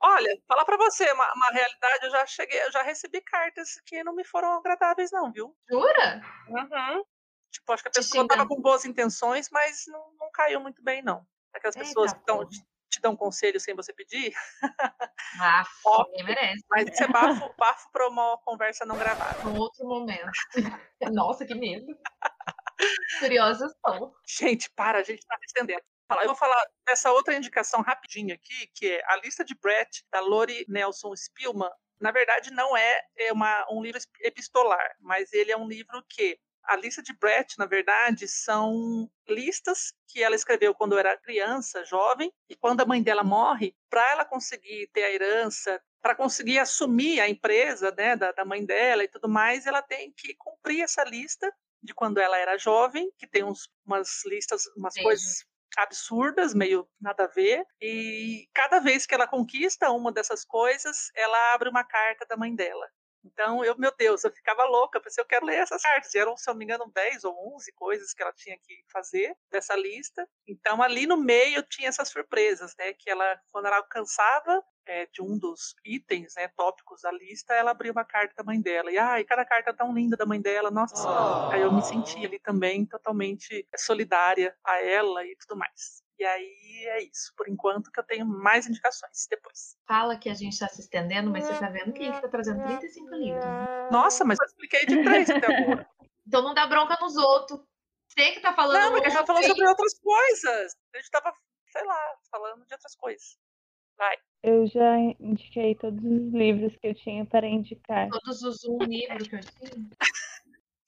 [SPEAKER 1] Olha, falar pra você, uma, uma realidade, eu já cheguei, eu já recebi cartas que não me foram agradáveis, não, viu?
[SPEAKER 2] Jura?
[SPEAKER 1] Uhum. Tipo, acho que a pessoa tava com boas intenções, mas não, não caiu muito bem, não. Aquelas
[SPEAKER 2] Eita,
[SPEAKER 1] pessoas que tão, te, te dão conselho sem você pedir,
[SPEAKER 2] Ah, ninguém merece.
[SPEAKER 1] mas isso é bafo, bafo pra uma conversa não gravada.
[SPEAKER 2] Um outro momento. Nossa, que medo. Curiosa estou.
[SPEAKER 1] Gente, para, a gente tá estendendo. Fala, Eu vou falar dessa outra indicação rapidinho aqui, que é a lista de Brett, da Lori Nelson Spillman. Na verdade, não é é uma, um livro epistolar, mas ele é um livro que. A lista de Brett, na verdade, são listas que ela escreveu quando era criança, jovem, e quando a mãe dela morre, para ela conseguir ter a herança, para conseguir assumir a empresa né, da, da mãe dela e tudo mais, ela tem que cumprir essa lista de quando ela era jovem, que tem uns, umas listas, umas
[SPEAKER 2] Sim.
[SPEAKER 1] coisas absurdas, meio nada a ver. E cada vez que ela conquista uma dessas coisas, ela abre uma carta da mãe dela. Então, eu, meu Deus, eu ficava louca, pensei, eu quero ler essas cartas. E eram, se eu não me engano, 10 ou 11 coisas que ela tinha que fazer dessa lista. Então, ali no meio tinha essas surpresas, né? Que ela, quando ela alcançava é, de um dos itens, né, tópicos da lista, ela abria uma carta da mãe dela. E, ai, cada carta tão linda da mãe dela, nossa. Aí eu me senti ali também totalmente solidária a ela e tudo mais. E aí é isso, por enquanto que eu tenho mais indicações depois.
[SPEAKER 2] Fala que a gente tá se estendendo, mas você tá vendo que a gente tá trazendo 35 livros.
[SPEAKER 1] Nossa, mas eu expliquei de três até agora.
[SPEAKER 2] Então não dá bronca nos outros. Você que tá falando.
[SPEAKER 1] Não, porque a gente tá falando sobre outras coisas. A gente tava, sei lá, falando de outras coisas. Vai.
[SPEAKER 6] Eu já indiquei todos os livros que eu tinha para indicar.
[SPEAKER 2] Todos os um livro que eu tinha.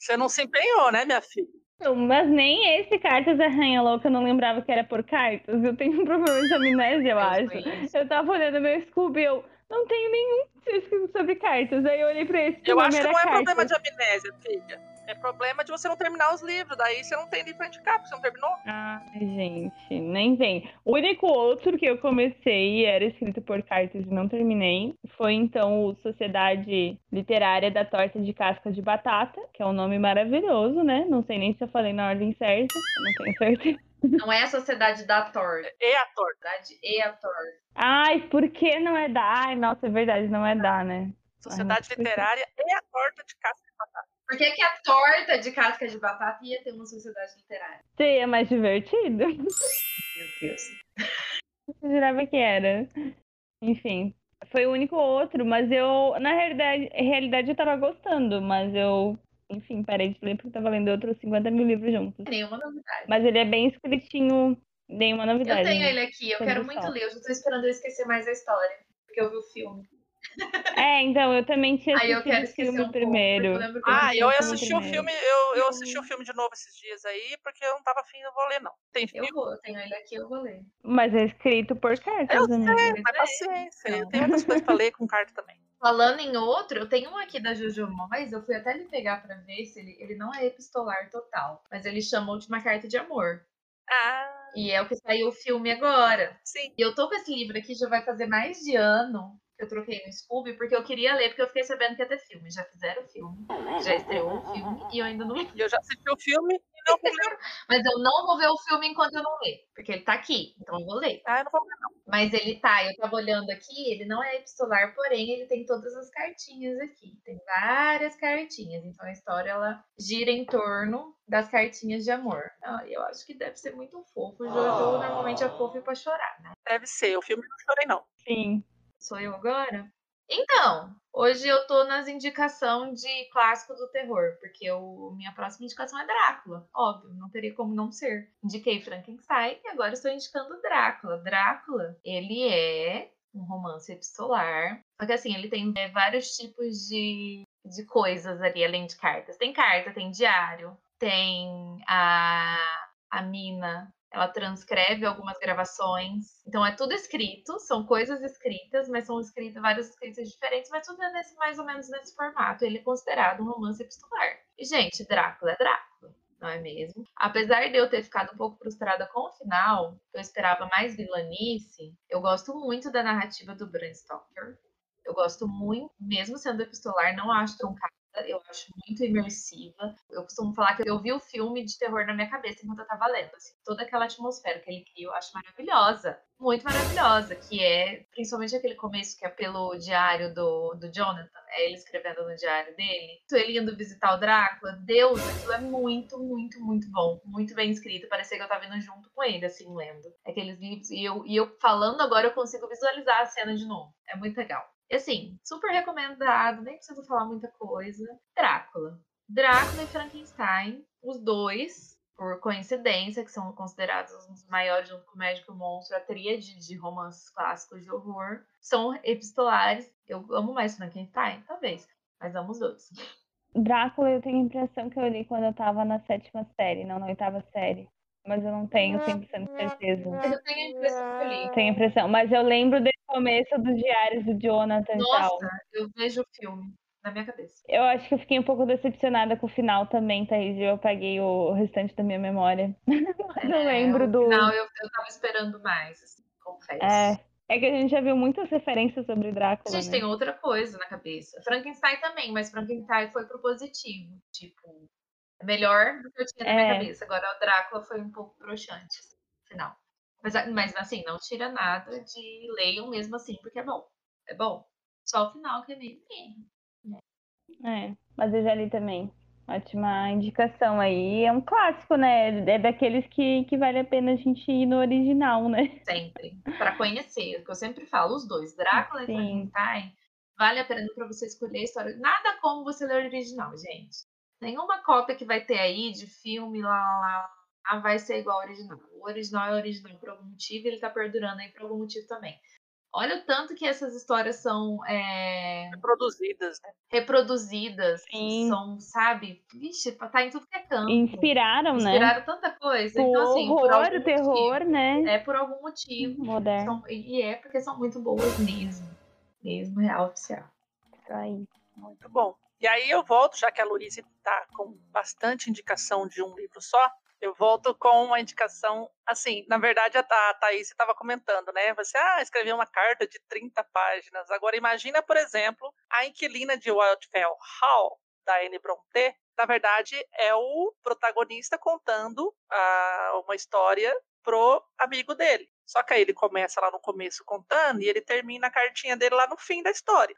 [SPEAKER 1] Você não se empenhou, né, minha filha?
[SPEAKER 6] Não, Mas nem esse Cartas Arranha Louca eu não lembrava que era por cartas. Eu tenho um problema de amnésia, eu acho. Eu tava olhando meu Scooby e eu não tenho nenhum escrito sobre cartas. Aí eu olhei pra esse
[SPEAKER 1] Eu acho que não é
[SPEAKER 6] cartas.
[SPEAKER 1] problema de amnésia, filha. É problema de você não terminar os livros. Daí você não tem livro pra indicar, porque você não terminou.
[SPEAKER 6] Ai, gente, nem vem. O único outro que eu comecei e era escrito por cartas e não terminei foi então o Sociedade Literária da Torta de Casca de Batata, que é um nome maravilhoso, né? Não sei nem se eu falei na ordem certa, não tenho certeza.
[SPEAKER 2] Não é a sociedade da Thor.
[SPEAKER 1] E a torta.
[SPEAKER 2] E a Thor.
[SPEAKER 6] Ai, por que não é da? Ai, nossa, é verdade, não é da, né?
[SPEAKER 1] Sociedade
[SPEAKER 6] Ai,
[SPEAKER 1] Literária e a torta de casca de batata.
[SPEAKER 2] Por que, que a torta de casca de batata ia ter uma sociedade literária?
[SPEAKER 6] Seria mais divertido.
[SPEAKER 2] Meu Deus.
[SPEAKER 6] Eu jurava que era. Enfim, foi o único outro, mas eu, na realidade, realidade eu tava gostando, mas eu, enfim, parei de ler porque tava lendo outros 50 mil livros juntos.
[SPEAKER 2] Nenhuma novidade.
[SPEAKER 6] Mas ele é bem escritinho, nenhuma novidade.
[SPEAKER 2] Eu tenho
[SPEAKER 6] né?
[SPEAKER 2] ele aqui, eu
[SPEAKER 6] Sempre
[SPEAKER 2] quero muito
[SPEAKER 6] só.
[SPEAKER 2] ler. Eu já tô esperando eu esquecer mais a história. Porque eu vi o filme.
[SPEAKER 6] É, então, eu também tinha
[SPEAKER 2] Aí eu
[SPEAKER 6] assistido
[SPEAKER 2] quero
[SPEAKER 6] o filme
[SPEAKER 2] um pouco.
[SPEAKER 6] primeiro.
[SPEAKER 2] Eu que eu
[SPEAKER 1] Ah, eu
[SPEAKER 2] filme
[SPEAKER 1] assisti o filme, eu, eu assisti o filme de novo esses dias aí, porque eu não tava afim, eu vou ler, não. Tem
[SPEAKER 2] Eu
[SPEAKER 1] filme,
[SPEAKER 2] vou, eu tenho ele aqui, eu vou ler.
[SPEAKER 6] Mas é escrito por cartas,
[SPEAKER 1] Eu
[SPEAKER 6] amiga.
[SPEAKER 1] mas
[SPEAKER 2] Mas é,
[SPEAKER 1] paciência. Eu
[SPEAKER 2] então.
[SPEAKER 1] tenho outras coisas pra ler com carta também.
[SPEAKER 2] Falando em outro, eu tenho um aqui da Jojo Moyes, eu fui até lhe pegar pra ver se ele, ele não é epistolar total, mas ele chama Última Carta de Amor.
[SPEAKER 1] Ah,
[SPEAKER 2] E é o que saiu o filme agora.
[SPEAKER 1] sim.
[SPEAKER 2] E eu tô com esse livro aqui, já vai fazer mais de ano eu troquei no Scooby, porque eu queria ler, porque eu fiquei sabendo que ia ter filme. Já fizeram o filme, já estreou o filme, e eu ainda não
[SPEAKER 1] E eu já assisti o filme e não vou ler.
[SPEAKER 2] Mas eu não vou ver o filme enquanto eu não ler, porque ele tá aqui, então eu vou ler.
[SPEAKER 1] Ah, eu não vou ler, não.
[SPEAKER 2] Mas ele tá, eu tava olhando aqui, ele não é epistolar, porém ele tem todas as cartinhas aqui. Tem várias cartinhas, então a história ela gira em torno das cartinhas de amor. Ah, eu acho que deve ser muito fofo. O Jojo normalmente é fofo pra chorar, né?
[SPEAKER 1] Deve ser. O filme não chorei, não.
[SPEAKER 6] Sim.
[SPEAKER 2] Sou eu agora? Então, hoje eu tô nas indicações de clássico do terror, porque o, minha próxima indicação é Drácula. Óbvio, não teria como não ser. Indiquei Frankenstein e agora estou indicando Drácula. Drácula, ele é um romance epistolar. Só que assim, ele tem é, vários tipos de, de coisas ali, além de cartas. Tem carta, tem diário, tem a, a mina ela transcreve algumas gravações. Então é tudo escrito, são coisas escritas, mas são escritas várias escritas diferentes, mas tudo é nesse, mais ou menos nesse formato. Ele é considerado um romance epistolar. E, gente, Drácula é Drácula, não é mesmo? Apesar de eu ter ficado um pouco frustrada com o final, eu esperava mais vilanice, eu gosto muito da narrativa do Bram Stoker. Eu gosto muito, mesmo sendo epistolar, não acho truncada, eu acho muito imersiva. Eu costumo falar que eu vi o filme de terror na minha cabeça enquanto eu tava lendo. Assim, toda aquela atmosfera que ele cria, eu acho maravilhosa. Muito maravilhosa, que é principalmente aquele começo que é pelo diário do, do Jonathan, é ele escrevendo no diário dele. Ele indo visitar o Drácula. Deus, aquilo é muito, muito, muito bom. Muito bem escrito. Parecia que eu tava indo junto com ele, assim, lendo. Aqueles livros. E eu, e eu falando agora, eu consigo visualizar a cena de novo. É muito legal. Assim, super recomendado, nem preciso falar muita coisa. Drácula. Drácula e Frankenstein, os dois, por coincidência, que são considerados os maiores junto com o Médico Monstro, a tríade de romances clássicos de horror, são epistolares. Eu amo mais Frankenstein, talvez, mas amo os dois.
[SPEAKER 6] Drácula, eu tenho a impressão que eu li quando eu tava na sétima série, não na oitava série. Mas eu não tenho 100% de certeza.
[SPEAKER 2] Eu tenho a impressão que eu li.
[SPEAKER 6] Tenho a impressão. Mas eu lembro dele começo dos diários do Jonathan e tal.
[SPEAKER 2] Nossa, eu vejo o filme na minha cabeça.
[SPEAKER 6] Eu acho que eu fiquei um pouco decepcionada com o final também, Thaís. Eu apaguei o restante da minha memória. Mas eu lembro
[SPEAKER 2] É,
[SPEAKER 6] do.
[SPEAKER 2] final eu, eu tava esperando mais, assim, confesso.
[SPEAKER 6] É. É que a gente já viu muitas referências sobre Drácula.
[SPEAKER 2] A gente
[SPEAKER 6] né?
[SPEAKER 2] tem outra coisa na cabeça. Frankenstein também, mas Frankenstein foi pro positivo. Tipo, é melhor do que eu tinha na minha
[SPEAKER 6] É.
[SPEAKER 2] cabeça. Agora o Drácula foi um pouco broxante, assim, no final. Mas, mas assim, não tira nada de leiam mesmo assim, porque é bom. É bom. Só o final que é meio. eh.
[SPEAKER 6] É, mas eu já li também. Ótima indicação aí. É um clássico, né? É daqueles que, que vale a pena a gente ir no original, né?
[SPEAKER 2] Sempre. Pra conhecer. Que eu sempre falo, os dois, Drácula
[SPEAKER 6] Sim.
[SPEAKER 2] e Frankenstein, vale a pena pra você escolher a história. Nada como você ler o original, gente. Nenhuma cópia que vai ter aí de filme, lá, lá, lá, lá, vai ser igual ao original. O original é original por algum motivo e ele tá perdurando aí por algum motivo também. Olha o tanto que essas histórias são é,
[SPEAKER 1] Produzidas, né?
[SPEAKER 2] reproduzidas,
[SPEAKER 6] Sim.
[SPEAKER 2] são, sabe? Vixe, tá em tudo que é canto.
[SPEAKER 6] Inspiraram, né?
[SPEAKER 2] Inspiraram tanta coisa.
[SPEAKER 6] O
[SPEAKER 2] Então, assim, por
[SPEAKER 6] horror,
[SPEAKER 2] algum
[SPEAKER 6] o terror,
[SPEAKER 2] motivo.
[SPEAKER 6] né?
[SPEAKER 2] É por algum motivo.
[SPEAKER 6] Moderno.
[SPEAKER 2] São- e é porque são muito boas mesmo. Mesmo, real oficial.
[SPEAKER 6] Aí.
[SPEAKER 1] Muito bom. E aí eu volto, já que a Luísa está com bastante indicação de um livro só, eu volto com uma indicação, assim, na verdade a, Tha- a Thaís estava comentando, né? Você, ah, escreveu uma carta de 30 páginas. Agora imagina, por exemplo, a inquilina de Wildfell Hall, da Anne Brontë, na verdade é o protagonista contando ah, uma história pro amigo dele. Só que aí ele começa lá no começo contando e ele termina a cartinha dele lá no fim da história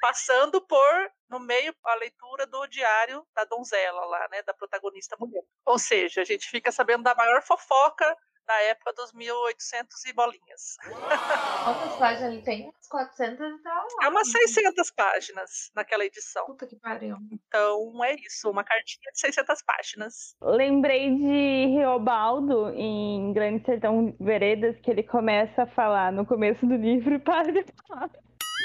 [SPEAKER 1] passando por no meio a leitura do diário da donzela lá, né, da protagonista mulher. Ou seja, a gente fica sabendo da maior fofoca da época dos 1800 e bolinhas.
[SPEAKER 2] Quantas páginas ele tem? Umas 400 e tal.
[SPEAKER 1] É umas 600 páginas naquela edição.
[SPEAKER 2] Puta que pariu.
[SPEAKER 1] Então é isso, uma cartinha de 600 páginas.
[SPEAKER 6] Lembrei de Reobaldo em Grande Sertão Veredas, que ele começa a falar no começo do livro e para de falar.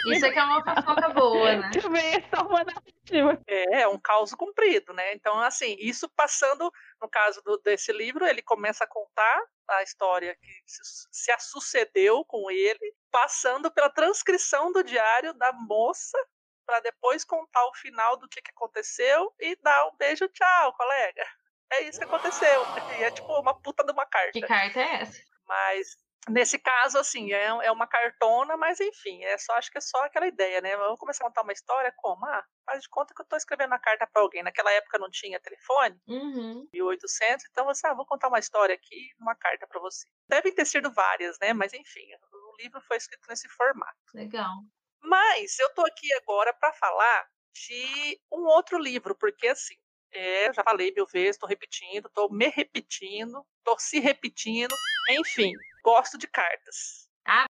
[SPEAKER 2] Isso aqui é uma fofoca boa, né?
[SPEAKER 6] Também é uma narrativa.
[SPEAKER 1] É, é um caos comprido, né? Então, assim, isso passando, no caso do- desse livro, ele começa a contar a história que se, se a sucedeu com ele, passando pela transcrição do diário da moça, para depois contar o final do que, que aconteceu e dar um beijo, tchau, colega. É isso que aconteceu. E é tipo uma puta de uma carta.
[SPEAKER 2] Que carta é essa?
[SPEAKER 1] Mas nesse caso, assim, é, é uma cartona, mas enfim, é só, acho que é só aquela ideia, né? Vamos começar a contar uma história como? Ah, faz de conta que eu tô escrevendo a carta para alguém. Naquela época não tinha telefone,
[SPEAKER 2] Uhum.
[SPEAKER 1] 1800, então você, ah, vou contar uma história aqui, uma carta para você. Devem ter sido várias, né? Mas enfim, o livro foi escrito nesse formato.
[SPEAKER 2] Legal.
[SPEAKER 1] Mas eu tô aqui agora para falar de um outro livro, porque assim, é, eu já falei mil vezes, tô repetindo, tô me repetindo, tô se repetindo, enfim, gosto de cartas.
[SPEAKER 2] Ah.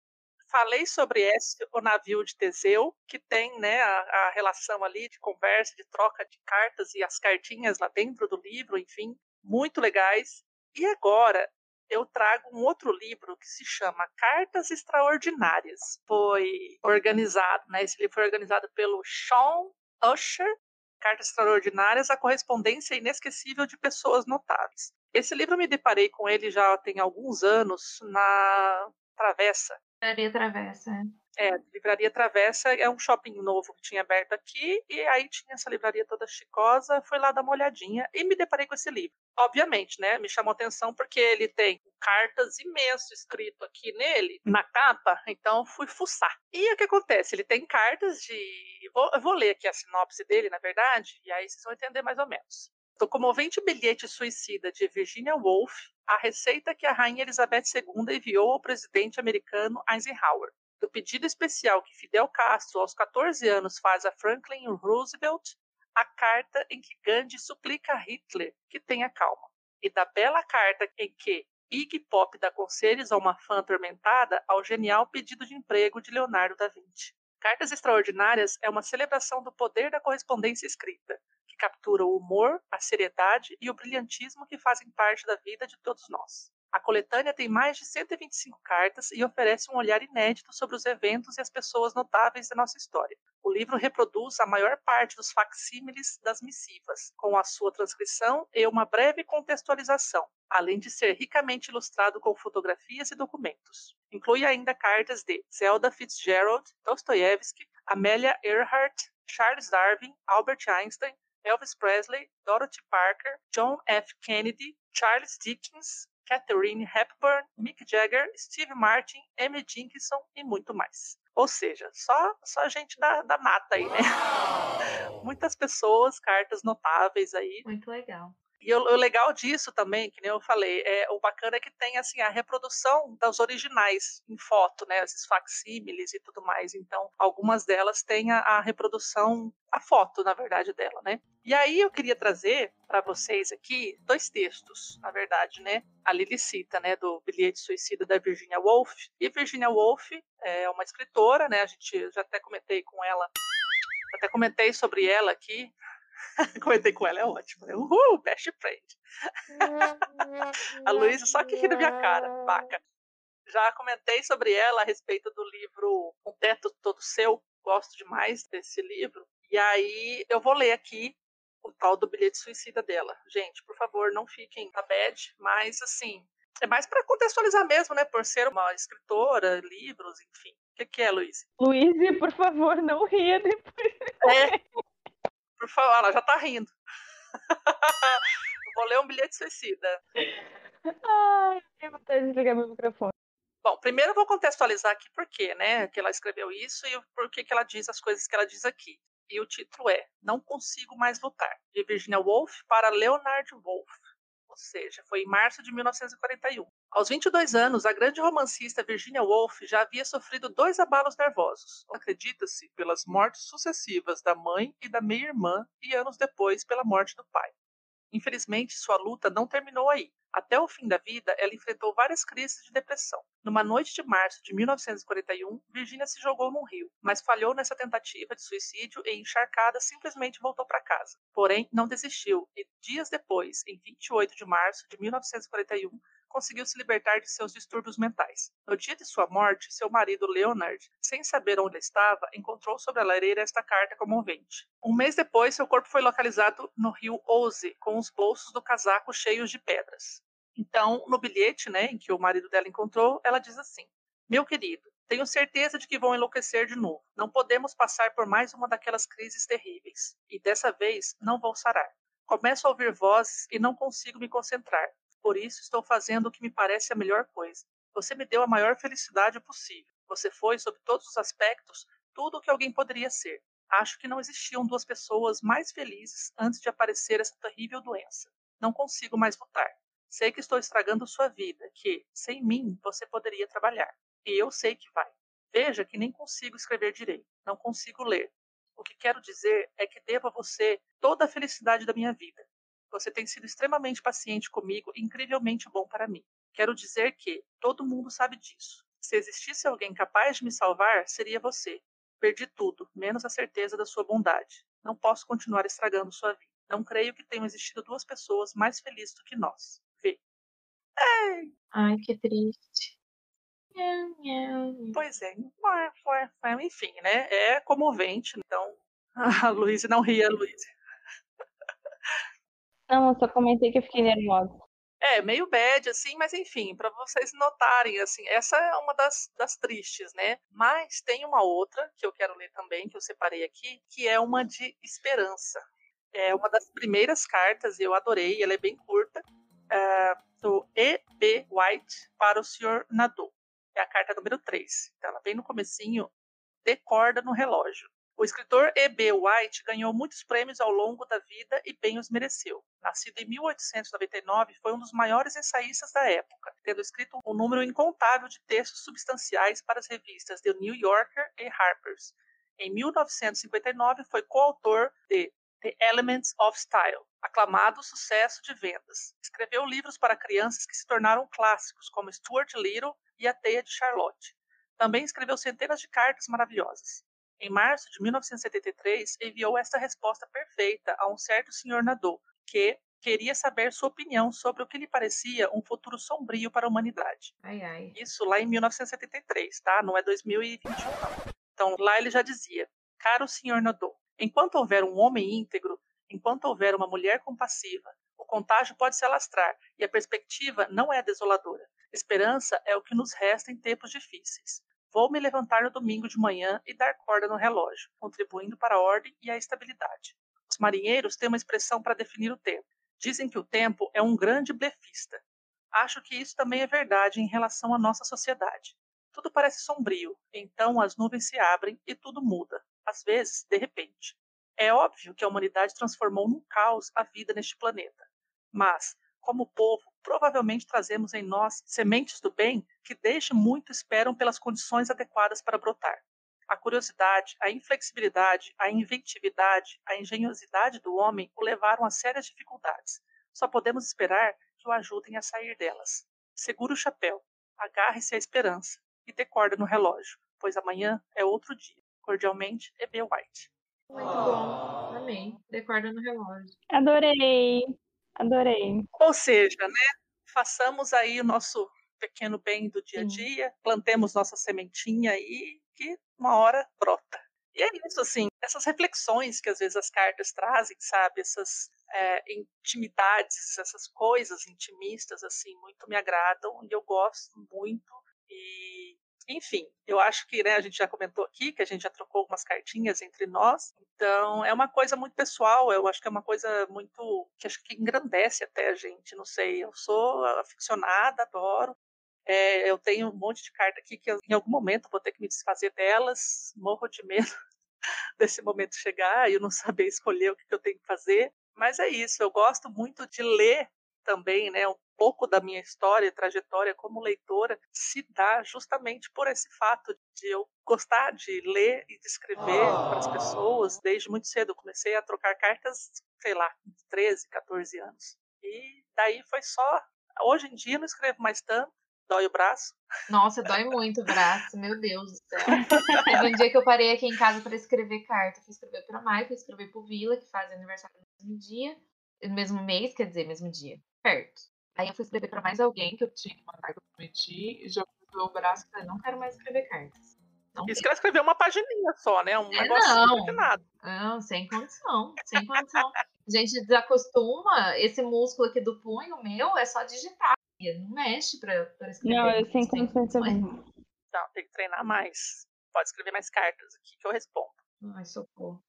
[SPEAKER 1] Falei sobre esse, o navio de Teseu, que tem né, a, a relação ali de conversa, de troca de cartas e as cartinhas lá dentro do livro, enfim, muito legais. E agora eu trago um outro livro que se chama Cartas Extraordinárias. Foi organizado, né? Esse livro foi organizado pelo Sean Usher. Cartas Extraordinárias, a correspondência inesquecível de pessoas notáveis. Esse livro eu me deparei com ele já tem alguns anos na Travessa.
[SPEAKER 2] Livraria Travessa. É.
[SPEAKER 1] Livraria Travessa é um shopping novo que tinha aberto aqui, e aí tinha essa livraria toda chicosa, fui lá dar uma olhadinha e me deparei com esse livro. Obviamente, né, me chamou atenção porque ele tem cartas imenso escrito aqui nele, na capa, então fui fuçar. E o que acontece? Ele tem cartas de... Vou, eu vou ler aqui a sinopse dele, na verdade, e aí vocês vão entender mais ou menos. Do comovente bilhete suicida de Virginia Woolf, a receita que a Rainha Elizabeth II enviou ao presidente americano Eisenhower do pedido especial que Fidel Castro, aos 14 anos, faz a Franklin Roosevelt, a carta em que Gandhi suplica a Hitler que tenha calma, e da bela carta em que Iggy Pop dá conselhos a uma fã atormentada ao genial pedido de emprego de Leonardo da Vinci. Cartas Extraordinárias é uma celebração do poder da correspondência escrita, que captura o humor, a seriedade e o brilhantismo que fazem parte da vida de todos nós. A coletânea tem mais de 125 cartas e oferece um olhar inédito sobre os eventos e as pessoas notáveis da nossa história. O livro reproduz a maior parte dos facsímiles das missivas, com a sua transcrição e uma breve contextualização, além de ser ricamente ilustrado com fotografias e documentos. Inclui ainda cartas de Zelda Fitzgerald, Dostoiévski, Amelia Earhart, Charles Darwin, Albert Einstein, Elvis Presley, Dorothy Parker, John F. Kennedy, Charles Dickens, Catherine Hepburn, Mick Jagger, Steve Martin, Amy Dinkinson e muito mais. Ou seja, só, só gente da, da mata aí, né? Muitas pessoas, cartas notáveis aí.
[SPEAKER 2] Muito legal.
[SPEAKER 1] E o, o, legal disso também, que nem eu falei, é o bacana é que tem assim a reprodução das originais em foto, né, esses facsímiles e tudo mais. Então, algumas delas têm a, a reprodução, a foto, na verdade, dela, né? E aí eu queria trazer para vocês aqui dois textos, na verdade, né? A Lili cita, né, do Bilhete Suicida da Virginia Woolf. E Virginia Woolf é uma escritora, né? A gente já até comentei com ela, até comentei sobre ela aqui Comentei com ela, é ótimo. Né? Uhul, best friend. a Luísa só que ri da minha cara, vaca. Já comentei sobre ela a respeito do livro Um Teto Todo Seu. Gosto demais desse livro. E aí eu vou ler aqui o tal do bilhete suicida dela. Gente, por favor, não fiquem na bad, mas assim, é mais para contextualizar mesmo, né? Por ser uma escritora, livros, enfim. O que, que é, Luiz?
[SPEAKER 6] Luiz, por favor, não ria depois.
[SPEAKER 1] É, por favor, ela já tá rindo. Vou ler um bilhete suicida.
[SPEAKER 6] Ai, eu vou desligar meu microfone.
[SPEAKER 1] Bom, primeiro eu vou contextualizar aqui por quê, né, que ela escreveu isso e por que que ela diz as coisas que ela diz aqui. E o título é Não Consigo Mais Lutar, de Virginia Woolf para Leonard Woolf ou seja, foi em março de 1941. Aos 22 anos, a grande romancista Virginia Woolf já havia sofrido dois abalos nervosos. Acredita-se pelas mortes sucessivas da mãe e da meia-irmã e anos depois pela morte do pai. Infelizmente, sua luta não terminou aí. Até o fim da vida, ela enfrentou várias crises de depressão. Numa noite de março de 1941, Virginia se jogou num rio, mas falhou nessa tentativa de suicídio e, encharcada, simplesmente voltou para casa. Porém, não desistiu e, dias depois, em 28 de março de 1941, conseguiu se libertar de seus distúrbios mentais. No dia de sua morte, seu marido Leonard, sem saber onde estava, encontrou sobre a lareira esta carta comovente. Um mês depois, seu corpo foi localizado no rio Ouse, com os bolsos do casaco cheios de pedras. Então, no bilhete, né, em que o marido dela encontrou, ela diz assim: Meu querido, tenho certeza de que vão enlouquecer de novo. Não podemos passar por mais uma daquelas crises terríveis. E dessa vez não vou sarar. Começo a ouvir vozes e não consigo me concentrar. Por isso estou fazendo o que me parece a melhor coisa. Você me deu a maior felicidade possível. Você foi, sob todos os aspectos, tudo o que alguém poderia ser. Acho que não existiam duas pessoas mais felizes antes de aparecer essa terrível doença. Não consigo mais lutar. Sei que estou estragando sua vida, que, sem mim, você poderia trabalhar. E eu sei que vai. Veja que nem consigo escrever direito. Não consigo ler. O que quero dizer é que devo a você toda a felicidade da minha vida. Você tem sido extremamente paciente comigo e incrivelmente bom para mim. Quero dizer que todo mundo sabe disso. Se existisse alguém capaz de me salvar, seria você. Perdi tudo, menos a certeza da sua bondade. Não posso continuar estragando sua vida. Não creio que tenham existido duas pessoas mais felizes do que nós. Vê.
[SPEAKER 2] Ei. Ai, que triste.
[SPEAKER 1] Pois é, enfim, né? É comovente, então. A Luísa não ria, Luísa.
[SPEAKER 6] Não, só comentei que eu fiquei nervosa.
[SPEAKER 1] É, meio bad, assim, mas enfim, para vocês notarem, assim, essa é uma das, das tristes, né? Mas tem uma outra que eu quero ler também, que eu separei aqui, que é uma de esperança. É uma das primeiras cartas, eu adorei, ela é bem curta, é, do E.B. White para o Sr. Nadeau. É a carta número 3. Então, ela bem no comecinho, decorda no relógio. O escritor E.B. White ganhou muitos prêmios ao longo da vida e bem os mereceu. Nascido em 1899, foi um dos maiores ensaístas da época, tendo escrito um número incontável de textos substanciais para as revistas The New Yorker e Harper's. Em 1959, foi coautor de The Elements of Style, aclamado sucesso de vendas. Escreveu livros para crianças que se tornaram clássicos, como Stuart Little e A Teia de Charlotte. Também escreveu centenas de cartas maravilhosas. Em março de 1973, enviou esta resposta perfeita a um certo senhor Nadeau, que, queria saber sua opinião sobre o que lhe parecia um futuro sombrio para a humanidade.
[SPEAKER 2] Ai, ai.
[SPEAKER 1] Isso lá em 1973, tá? Não é 2021, não. Então, lá ele já dizia: Caro senhor Nodon, enquanto houver um homem íntegro, enquanto houver uma mulher compassiva, o contágio pode se alastrar e a perspectiva não é desoladora. Esperança é o que nos resta em tempos difíceis. Vou me levantar no domingo de manhã e dar corda no relógio, contribuindo para a ordem e a estabilidade. Os marinheiros têm uma expressão para definir o tempo. Dizem que o tempo é um grande blefista. Acho que isso também é verdade em relação à nossa sociedade. Tudo parece sombrio, então as nuvens se abrem e tudo muda, às vezes, de repente. É óbvio que a humanidade transformou num caos a vida neste planeta. Mas, como povo, provavelmente trazemos em nós sementes do bem que desde muito esperam pelas condições adequadas para brotar. A curiosidade, a inflexibilidade, a inventividade, a engenhosidade do homem o levaram a sérias dificuldades. Só podemos esperar que o ajudem a sair delas. Segure o chapéu, agarre-se à esperança e dê corda no relógio, pois amanhã é outro dia. Cordialmente, E.B. White.
[SPEAKER 2] Muito bom. Amei. Decorda no relógio.
[SPEAKER 6] Adorei. Adorei.
[SPEAKER 1] Ou seja, né, façamos aí o nosso pequeno bem do dia a
[SPEAKER 2] Sim.
[SPEAKER 1] dia, plantemos nossa sementinha aí, que uma hora brota. E é isso, assim, essas reflexões que às vezes as cartas trazem, sabe? Essas é, intimidades, essas coisas intimistas, assim, muito me agradam e eu gosto muito. E, enfim, eu acho que né, a gente já comentou aqui que a gente já trocou algumas cartinhas entre nós, então é uma coisa muito pessoal, eu acho que é uma coisa muito. que acho que engrandece até a gente, não sei. Eu sou aficionada, adoro. É, eu tenho um monte de carta aqui que eu, em algum momento vou ter que me desfazer delas, morro de medo desse momento chegar e eu não saber escolher o que, eu tenho que fazer. Mas é isso, eu gosto muito de ler também, né, pouco da minha história e trajetória como leitora se dá justamente por esse fato de eu gostar de ler e de escrever para as pessoas desde muito cedo. Eu comecei a trocar cartas, sei lá, com 13, 14 anos. E daí foi só. Hoje em dia não escrevo mais tanto, dói o braço.
[SPEAKER 2] Nossa, dói muito o braço, meu Deus do céu. Teve um dia que eu parei aqui em casa para escrever carta. Fui escrever para Mai, fui escrever pro Vila, que faz aniversário no mesmo dia, no mesmo mês, quer dizer, mesmo dia, perto. Aí eu fui escrever para mais alguém que eu tinha que mandar que eu prometi, e já doeu o braço e falei, não quero mais escrever cartas. Não
[SPEAKER 1] Isso que ela escreveu uma pagininha só, né? Um
[SPEAKER 2] É,
[SPEAKER 1] negócio
[SPEAKER 2] não.
[SPEAKER 1] de nada.
[SPEAKER 2] Não, sem condição, sem condição. A gente desacostuma, esse músculo aqui do punho meu é só digitar. Não mexe pra, pra escrever.
[SPEAKER 6] Não, eu sem condições também.
[SPEAKER 1] Então, tem que treinar mais. Pode escrever mais cartas aqui que eu respondo.
[SPEAKER 2] Ai, socorro.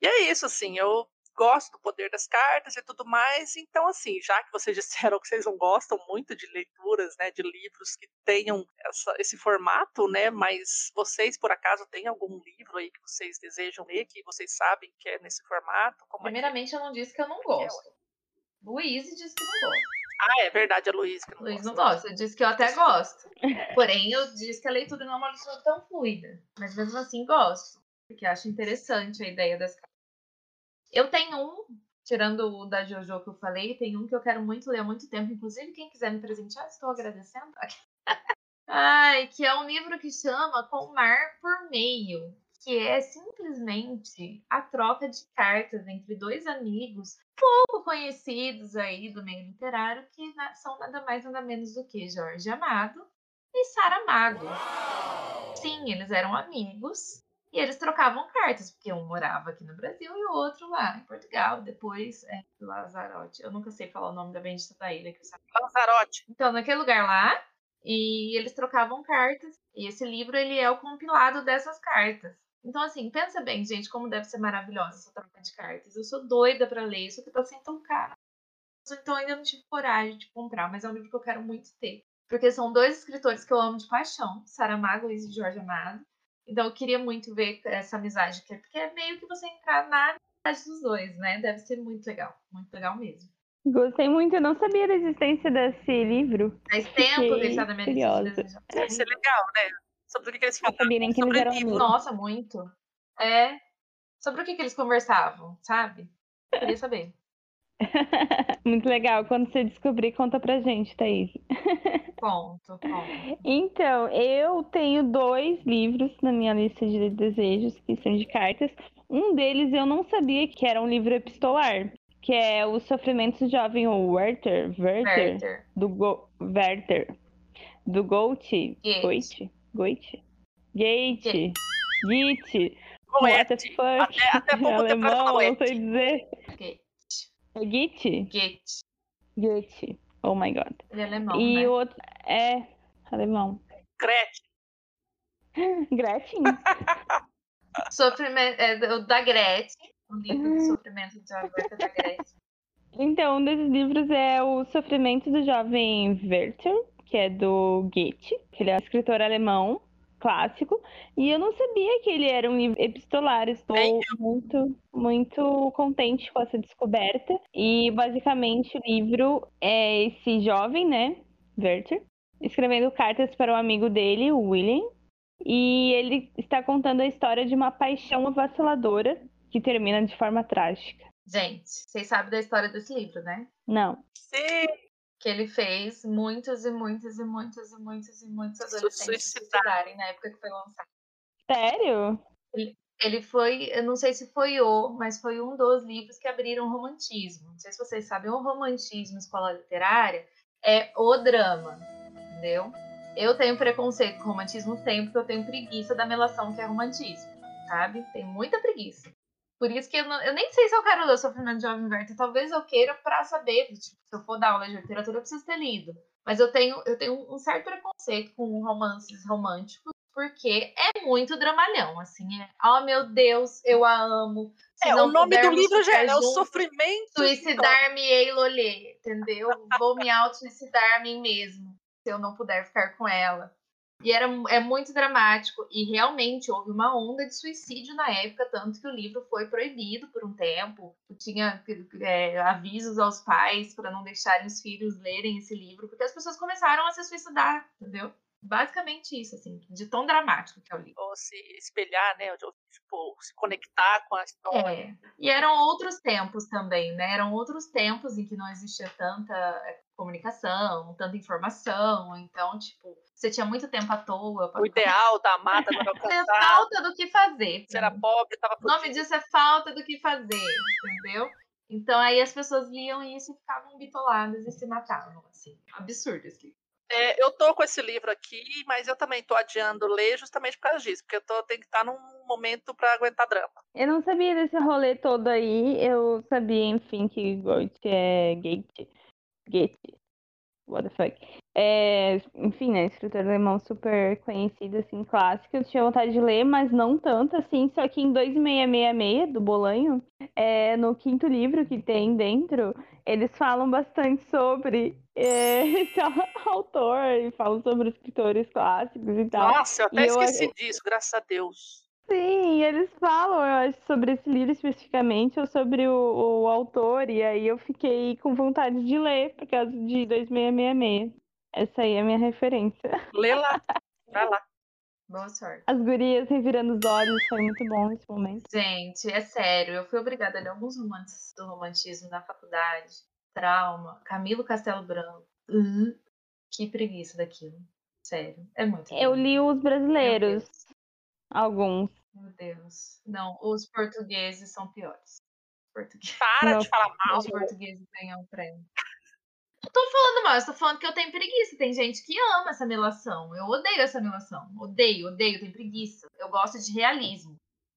[SPEAKER 1] E é isso, assim, eu gosto do poder das cartas e tudo mais. Então, assim, já que vocês disseram que vocês não gostam muito de leituras, né, de livros que tenham essa- esse formato, né, mas vocês, por acaso, têm algum livro aí que vocês desejam ler, que vocês sabem que é nesse formato? Como é que-
[SPEAKER 2] Primeiramente, eu não disse que eu não
[SPEAKER 1] é é,
[SPEAKER 2] gosto. Luiz disse que não gosta.
[SPEAKER 1] Ah, é verdade, é Luiz que não
[SPEAKER 2] Luiz
[SPEAKER 1] gosta.
[SPEAKER 2] não gosta. Eu disse que eu até gosto. Porém, eu disse que a leitura não é uma leitura tão fluida. Mas mesmo assim, gosto. Porque acho interessante a ideia das cartas. Eu tenho um, tirando o da Jojo que eu falei, tem um que eu quero muito ler há muito tempo. Inclusive, quem quiser me presentear, estou agradecendo. Ai, que é um livro que chama Com Mar por Meio. Que é simplesmente a troca de cartas entre dois amigos pouco conhecidos aí do meio literário, que são nada mais nada menos do que Jorge Amado e Sara Mago. Sim, eles eram amigos e eles trocavam cartas, porque um morava aqui no Brasil e o outro lá em Portugal, depois é Lazarote. Eu nunca sei falar o nome da bendita da ilha que eu sabia.
[SPEAKER 1] Lanzarote.
[SPEAKER 2] Então, naquele lugar lá, e eles trocavam cartas, e esse livro ele é o compilado dessas cartas. Então, assim, pensa bem, gente, como deve ser maravilhosa essa troca de cartas. Eu sou doida pra ler isso, que tá sendo tão caro. Então, ainda não tive coragem de comprar, mas é um livro que eu quero muito ter. Porque são dois escritores que eu amo de paixão, Saramago e Jorge Amado. Então, eu queria muito ver essa amizade, que é- porque é meio que você entrar na amizade dos dois, né? Deve ser muito legal, muito legal mesmo.
[SPEAKER 6] Gostei muito, eu não sabia da existência desse livro.
[SPEAKER 2] Faz tempo que está na minha
[SPEAKER 6] curiosa.
[SPEAKER 2] lista.
[SPEAKER 1] Deve ser legal, né? Sobre o que, que eles
[SPEAKER 6] nem que eles eram
[SPEAKER 1] Sobrevivo.
[SPEAKER 6] amigos.
[SPEAKER 2] Nossa, muito. É. Sobre o que, que eles conversavam, sabe? Queria saber.
[SPEAKER 6] Muito legal. Quando você descobrir, conta pra gente, Thaís.
[SPEAKER 2] Ponto, ponto.
[SPEAKER 6] Então, eu tenho dois livros na minha lista de desejos, que são de cartas. Um deles eu não sabia que era um livro epistolar. que é o sofrimento do jovem Werther, Werther,
[SPEAKER 2] Werther.
[SPEAKER 6] do Go Werther, do Goethe,
[SPEAKER 2] Goethe.
[SPEAKER 6] Goethe, Goethe, Goethe, Goethe,
[SPEAKER 1] Não é,
[SPEAKER 6] what the fuck,
[SPEAKER 1] até, até pouco tempo
[SPEAKER 6] alemão,
[SPEAKER 1] falou
[SPEAKER 6] não
[SPEAKER 1] é.
[SPEAKER 6] sei dizer. É Goethe,
[SPEAKER 2] Goethe.
[SPEAKER 6] Goethe, oh my god,
[SPEAKER 2] Ele é alemão,
[SPEAKER 6] e
[SPEAKER 2] né?
[SPEAKER 6] o outro é alemão,
[SPEAKER 1] Gretchen.
[SPEAKER 6] Gretchen,
[SPEAKER 2] Sofrimento, é, da Gretchen. O livro do sofrimento de Alberta da Gretchen.
[SPEAKER 6] Então, um desses livros é O Sofrimento do Jovem Werther, que é do Goethe, que ele é um escritor alemão clássico, e eu não sabia que ele era um livro epistolar. Estou muito, muito contente com essa descoberta. E basicamente o livro é esse jovem, né, Werther, escrevendo cartas para o amigo dele, o William, e ele está contando a história de uma paixão avassaladora que termina de forma trágica.
[SPEAKER 2] Gente, vocês sabem da história desse livro, né?
[SPEAKER 6] Não.
[SPEAKER 1] Sim,
[SPEAKER 2] Que ele fez muitos e muitos e muitos e muitos e muitos adolescentes se
[SPEAKER 1] suicidar.
[SPEAKER 2] suicidarem na época que foi lançado.
[SPEAKER 6] Sério?
[SPEAKER 2] Ele foi, eu não sei se foi o, mas foi um dos livros que abriram o romantismo. Não sei se vocês sabem, o romantismo, escola literária, é o drama, entendeu? Eu tenho preconceito com romantismo, tenho, porque eu tenho preguiça da melação que é romantismo, sabe? Tenho muita preguiça. Por isso que eu, não- eu nem sei se eu quero ler o Sofrimento de Jovem Werther. Talvez eu queira pra saber, tipo, se eu for dar aula de literatura, eu preciso ter lido. Mas eu tenho, eu tenho um certo preconceito com romances românticos, porque é muito dramalhão, assim. É, oh, meu Deus, eu a amo. Se
[SPEAKER 1] é, o nome do livro já
[SPEAKER 2] ficar
[SPEAKER 1] é, né, O Sofrimento.
[SPEAKER 2] Suicidar-me-ei Lolê, entendeu? Vou me auto-suicidar a mim mesmo, se eu não puder ficar com ela. E era, é muito dramático, e realmente houve uma onda de suicídio na época, tanto que o livro foi proibido por um tempo. Tinha é, avisos aos pais para não deixarem os filhos lerem esse livro, porque as pessoas começaram a se suicidar, entendeu? Basicamente isso, assim, de tão dramático que é o livro.
[SPEAKER 1] Ou se espelhar, né? Ou, tipo, se conectar com a história.
[SPEAKER 2] É. E eram outros tempos também, né? Eram outros tempos em que não existia tanta é, comunicação, tanta informação. Então, tipo, você tinha muito tempo à toa. pra-
[SPEAKER 1] O ideal da mata não era
[SPEAKER 2] Tinha
[SPEAKER 1] alcançado.
[SPEAKER 2] falta do que fazer.
[SPEAKER 1] Se era pobre, tava
[SPEAKER 2] O nome disso é falta do que fazer, entendeu? Então aí as pessoas liam isso e ficavam bitoladas e se matavam, assim. Absurdo esse livro.
[SPEAKER 1] É, eu tô com esse livro aqui, mas eu também tô adiando ler justamente por causa disso, porque eu tô, tenho que estar num momento pra aguentar drama.
[SPEAKER 6] Eu não sabia desse rolê todo aí. Eu sabia, enfim, que Goethe é Goethe. Goethe. What the fuck. É, enfim, né? Escritor alemão super conhecido, assim, clássico. Eu tinha vontade de ler, mas não tanto, assim. Só que em 2666, do Bolanho, é, no quinto livro que tem dentro, eles falam bastante sobre é, esse autor e falam sobre escritores clássicos e tal.
[SPEAKER 1] Nossa, eu até
[SPEAKER 6] E eu-
[SPEAKER 1] esqueci disso, graças a Deus.
[SPEAKER 6] Sim, eles falam, eu acho, sobre esse livro especificamente, ou sobre o, o autor, e aí eu fiquei com vontade de ler por causa de 2666. Essa aí é a minha referência.
[SPEAKER 1] Lê lá. Vai lá.
[SPEAKER 2] Boa sorte.
[SPEAKER 6] As gurias revirando os olhos, foi muito bom nesse momento.
[SPEAKER 2] Gente, é sério, eu fui obrigada a ler alguns romances do romantismo na faculdade. Trauma, Camilo Castelo Branco. Uh, que preguiça daquilo. Sério, é muito
[SPEAKER 6] Eu
[SPEAKER 2] bom.
[SPEAKER 6] li os brasileiros, alguns.
[SPEAKER 2] Meu Deus. Não, os portugueses são piores. Portugueses.
[SPEAKER 1] Para
[SPEAKER 6] Não.
[SPEAKER 1] de falar mal.
[SPEAKER 2] Os portugueses ganham prêmio. Não tô falando mal, eu tô falando que eu tenho preguiça. Tem gente que ama essa melação. Eu odeio essa melação. Odeio, odeio, tenho preguiça. Eu gosto de realismo.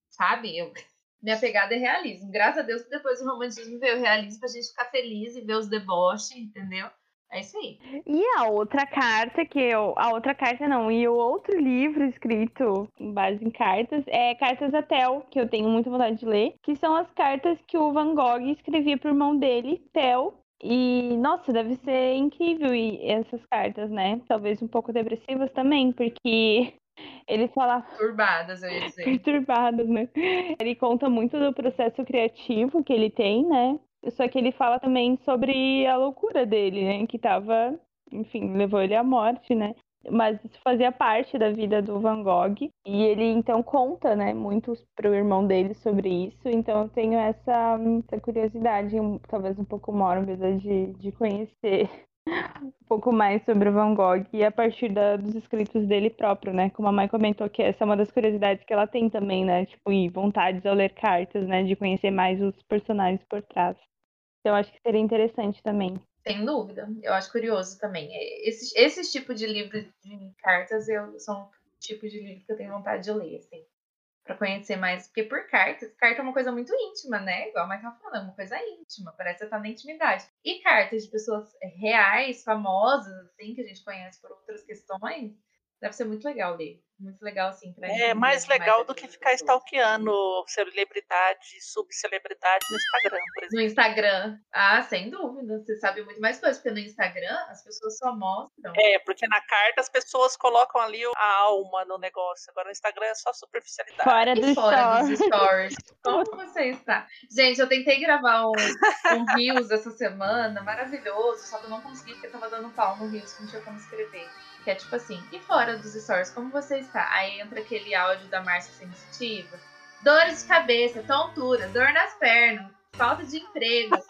[SPEAKER 2] Sabe? Eu... Minha pegada é realismo. Graças a Deus que depois do romantismo veio o realismo pra gente ficar feliz e ver os deboches, entendeu? É isso aí.
[SPEAKER 6] E a outra carta que eu. A outra carta não, e o outro livro escrito com base em cartas é Cartas a Theo, que eu tenho muita vontade de ler, que são as cartas que o Van Gogh escrevia pro irmão dele, Theo. E, nossa, deve ser incrível e essas cartas, né? Talvez um pouco depressivas também, porque ele fala
[SPEAKER 2] Turbadas, eu ia dizer.
[SPEAKER 6] perturbadas, né? Ele conta muito do processo criativo que ele tem, né? Só que ele fala também sobre a loucura dele, né? Que tava, enfim, levou ele à morte, né? Mas isso fazia parte da vida do Van Gogh. E ele então conta, né, muito pro irmão dele sobre isso. Então eu tenho essa, essa curiosidade, talvez um pouco mórbida, de, de conhecer um pouco mais sobre o Van Gogh e a partir da- dos escritos dele próprio, né? Como a mãe comentou que essa é uma das curiosidades que ela tem também, né? Tipo, e vontades ao ler cartas, né? De conhecer mais os personagens por trás. Então acho que seria interessante também.
[SPEAKER 2] Sem dúvida. Eu acho curioso também. É, Esse, esse tipo de livro de cartas eu, são tipo de livro que eu tenho vontade de ler, assim. Pra conhecer mais. Porque por cartas, carta é uma coisa muito íntima, né? Igual a tava falando, é uma coisa íntima. Parece que tá na intimidade. E cartas de pessoas reais, famosas, assim, que a gente conhece por outras questões, deve ser muito legal ler. Muito legal, assim, pra
[SPEAKER 1] É mais legal
[SPEAKER 2] a
[SPEAKER 1] do que ficar stalkeando celebridade, subcelebridade no Instagram, por exemplo.
[SPEAKER 2] No Instagram. Ah, sem dúvida. Você sabe muito mais coisas, porque no Instagram as pessoas só mostram.
[SPEAKER 1] É, porque na carta as pessoas colocam ali a alma no negócio. Agora no Instagram é só superficialidade.
[SPEAKER 6] Fora do
[SPEAKER 2] fora dos stories. Como você está? Gente, eu tentei gravar um, um Reels essa semana, maravilhoso, só que eu não consegui porque tava dando pau no Reels, que não tinha como escrever. Que é tipo assim, e fora dos stories, como você está? Aí entra aquele áudio da Márcia Sensitiva. Dores de cabeça, tontura, dor nas pernas, falta de emprego.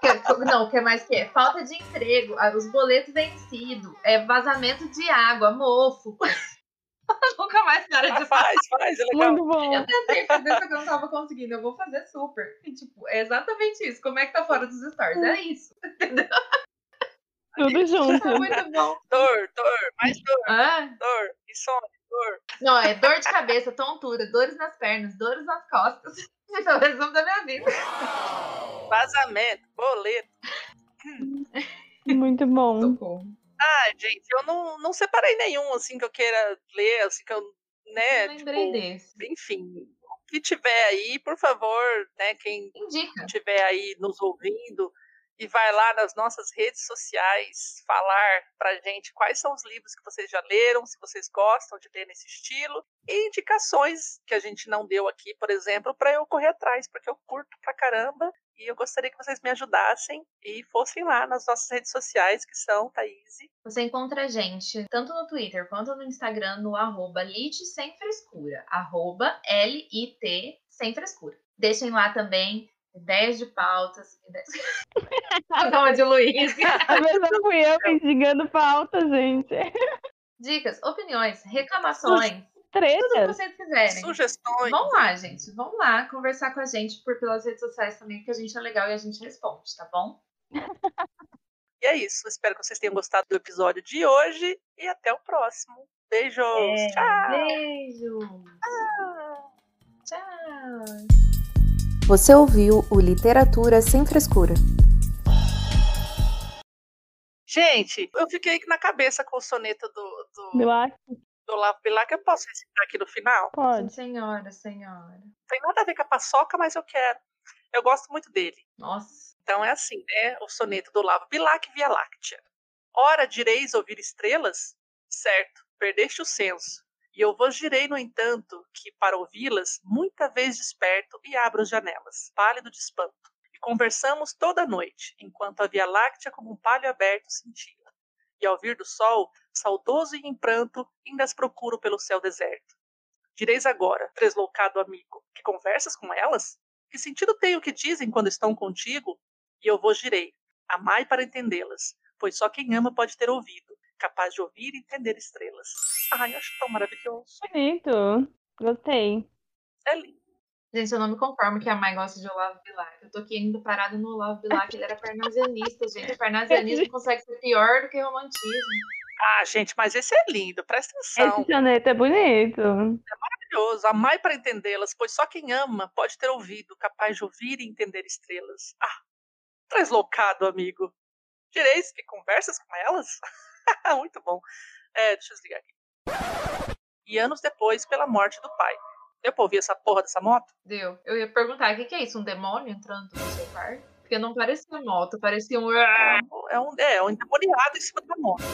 [SPEAKER 2] Que- não, o que é mais que é? Falta de emprego, os boletos vencidos, é vazamento de água, mofo. Nunca mais para de
[SPEAKER 1] Ah, faz, faz, é legal.
[SPEAKER 6] Muito bom.
[SPEAKER 2] eu tentei fazer, só que eu não tava conseguindo. Eu vou fazer super. E, tipo, é exatamente isso. Como é que tá fora dos stories? É isso.
[SPEAKER 6] Tudo junto.
[SPEAKER 2] É muito bom.
[SPEAKER 1] Dor, dor, mais dor,
[SPEAKER 2] Ah,
[SPEAKER 1] dor, insônia, dor.
[SPEAKER 2] não, é dor de cabeça, tontura, dores nas pernas, dores nas costas. Esse é o resumo da minha vida.
[SPEAKER 1] Vazamento, boleto.
[SPEAKER 6] Muito bom.
[SPEAKER 2] Socorro.
[SPEAKER 1] Ah, gente, eu não, não separei nenhum, assim, que eu queira ler, assim, que eu, né,
[SPEAKER 2] Eu lembrei
[SPEAKER 1] tipo,
[SPEAKER 2] desse.
[SPEAKER 1] enfim, o que tiver aí, por favor, né, quem
[SPEAKER 2] Indica.
[SPEAKER 1] estiver aí nos ouvindo e vai lá nas nossas redes sociais falar pra gente quais são os livros que vocês já leram, se vocês gostam de ler nesse estilo, e indicações que a gente não deu aqui, por exemplo, para eu correr atrás, porque eu curto pra caramba e eu gostaria que vocês me ajudassem e fossem lá nas nossas redes sociais, que são Thaís.
[SPEAKER 2] Você encontra a gente tanto no Twitter quanto no Instagram no arroba lit sem frescura. Arroba L-I-T sem frescura. Deixem lá também ideias de pautas. Ideias... Calma de Luiz.
[SPEAKER 6] A mesma fui eu mendigando pauta, gente.
[SPEAKER 2] Dicas, opiniões, reclamações, tudo que vocês quiserem.
[SPEAKER 1] Sugestões.
[SPEAKER 2] Vão lá, gente. Vão lá conversar com a gente por pelas redes sociais também, porque a gente é legal e a gente responde, tá bom?
[SPEAKER 1] E é isso. Espero que vocês tenham gostado do episódio de hoje e até o próximo. Beijos.
[SPEAKER 2] É,
[SPEAKER 1] Tchau.
[SPEAKER 2] Beijo. Tchau.
[SPEAKER 5] Você ouviu o Literatura Sem Frescura.
[SPEAKER 1] Gente, eu fiquei na cabeça com o soneto do, do,
[SPEAKER 6] Bilac,
[SPEAKER 1] do Olavo Bilac. Eu posso recitar aqui no final?
[SPEAKER 6] pode.
[SPEAKER 2] Senhora, senhora.
[SPEAKER 1] Não tem nada a ver com a paçoca, mas eu quero. Eu gosto muito dele.
[SPEAKER 2] Nossa.
[SPEAKER 1] Então é assim, né? O soneto do Olavo Bilac Via Láctea. Ora direis ouvir estrelas? Certo, perdeste o senso. E eu vos direi, no entanto, que para ouvi-las, muita vez desperto e abro as janelas, pálido de espanto. E conversamos toda a noite, enquanto a Via Láctea como um palho aberto cintila. E ao vir do sol, saudoso e em pranto, ainda as procuro pelo céu deserto. Direis agora, tresloucado amigo, que conversas com elas? Que sentido tem o que dizem quando estão contigo? E eu vos direi, amai para entendê-las, pois só quem ama pode ter ouvido, capaz de ouvir e entender estrelas. Ai, eu acho tão maravilhoso.
[SPEAKER 6] Bonito. Gostei.
[SPEAKER 1] É lindo.
[SPEAKER 2] Gente, eu não me conformo que a mãe gosta de Olavo Bilac. Eu tô aqui ainda parada no Olavo Bilac. Ele era parnasianista, gente. Parnasianismo consegue ser pior do que romantismo.
[SPEAKER 1] Ah, gente, mas esse é lindo, presta atenção.
[SPEAKER 6] Esse soneto é bonito.
[SPEAKER 1] maravilhoso. Amai para entendê-las, pois só quem ama pode ter ouvido, capaz de ouvir e entender estrelas. Ah, tresloucado, amigo. Direis que conversas com elas? Muito bom. É, deixa eu desligar aqui. E anos depois, pela morte do pai. Deu pra ouvir essa porra dessa moto?
[SPEAKER 2] Deu. Eu ia perguntar, o que, que é isso? Um demônio entrando no seu quarto? Porque não parecia moto, parecia um...
[SPEAKER 1] É um, é um, é um endemoniado em cima da moto.